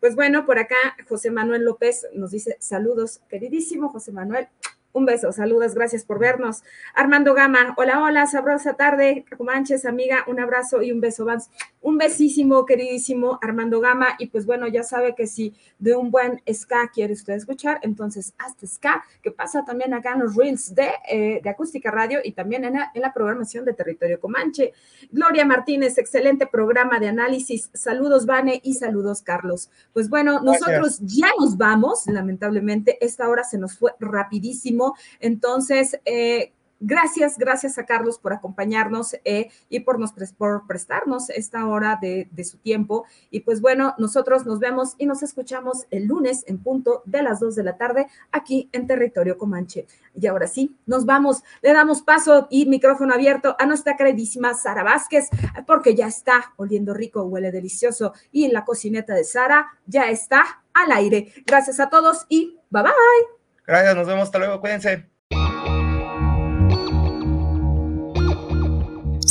S2: Pues bueno, por acá José Manuel López nos dice saludos, queridísimo José Manuel. Un beso, saludos, gracias por vernos. Armando Gama, hola, hola, sabrosa tarde, Comanches, amiga, un abrazo y un beso, Vans. Un besísimo, queridísimo Armando Gama. Y pues bueno, ya sabe que si de un buen ska quiere usted escuchar, entonces hasta ska, que pasa también acá en los reels de, eh, de Acústica Radio y también en la, en la programación de Territorio Comanche. Gloria Martínez, excelente programa de análisis. Saludos, Vane, y saludos, Carlos. Pues bueno, nosotros ya nos vamos, lamentablemente, esta hora se nos fue rapidísimo entonces, eh, Gracias, gracias a Carlos por acompañarnos eh, y por, nos, por prestarnos esta hora de, su tiempo. Y pues bueno, nosotros nos vemos y nos escuchamos el lunes en punto de las 2 de la tarde aquí en Territorio Comanche. Y ahora sí, nos vamos, le damos paso y micrófono abierto a nuestra queridísima Sara Vázquez, porque ya está oliendo rico, huele delicioso y la cocineta de Sara ya está al aire. Gracias a todos y bye bye.
S3: Gracias, nos vemos, hasta luego, cuídense.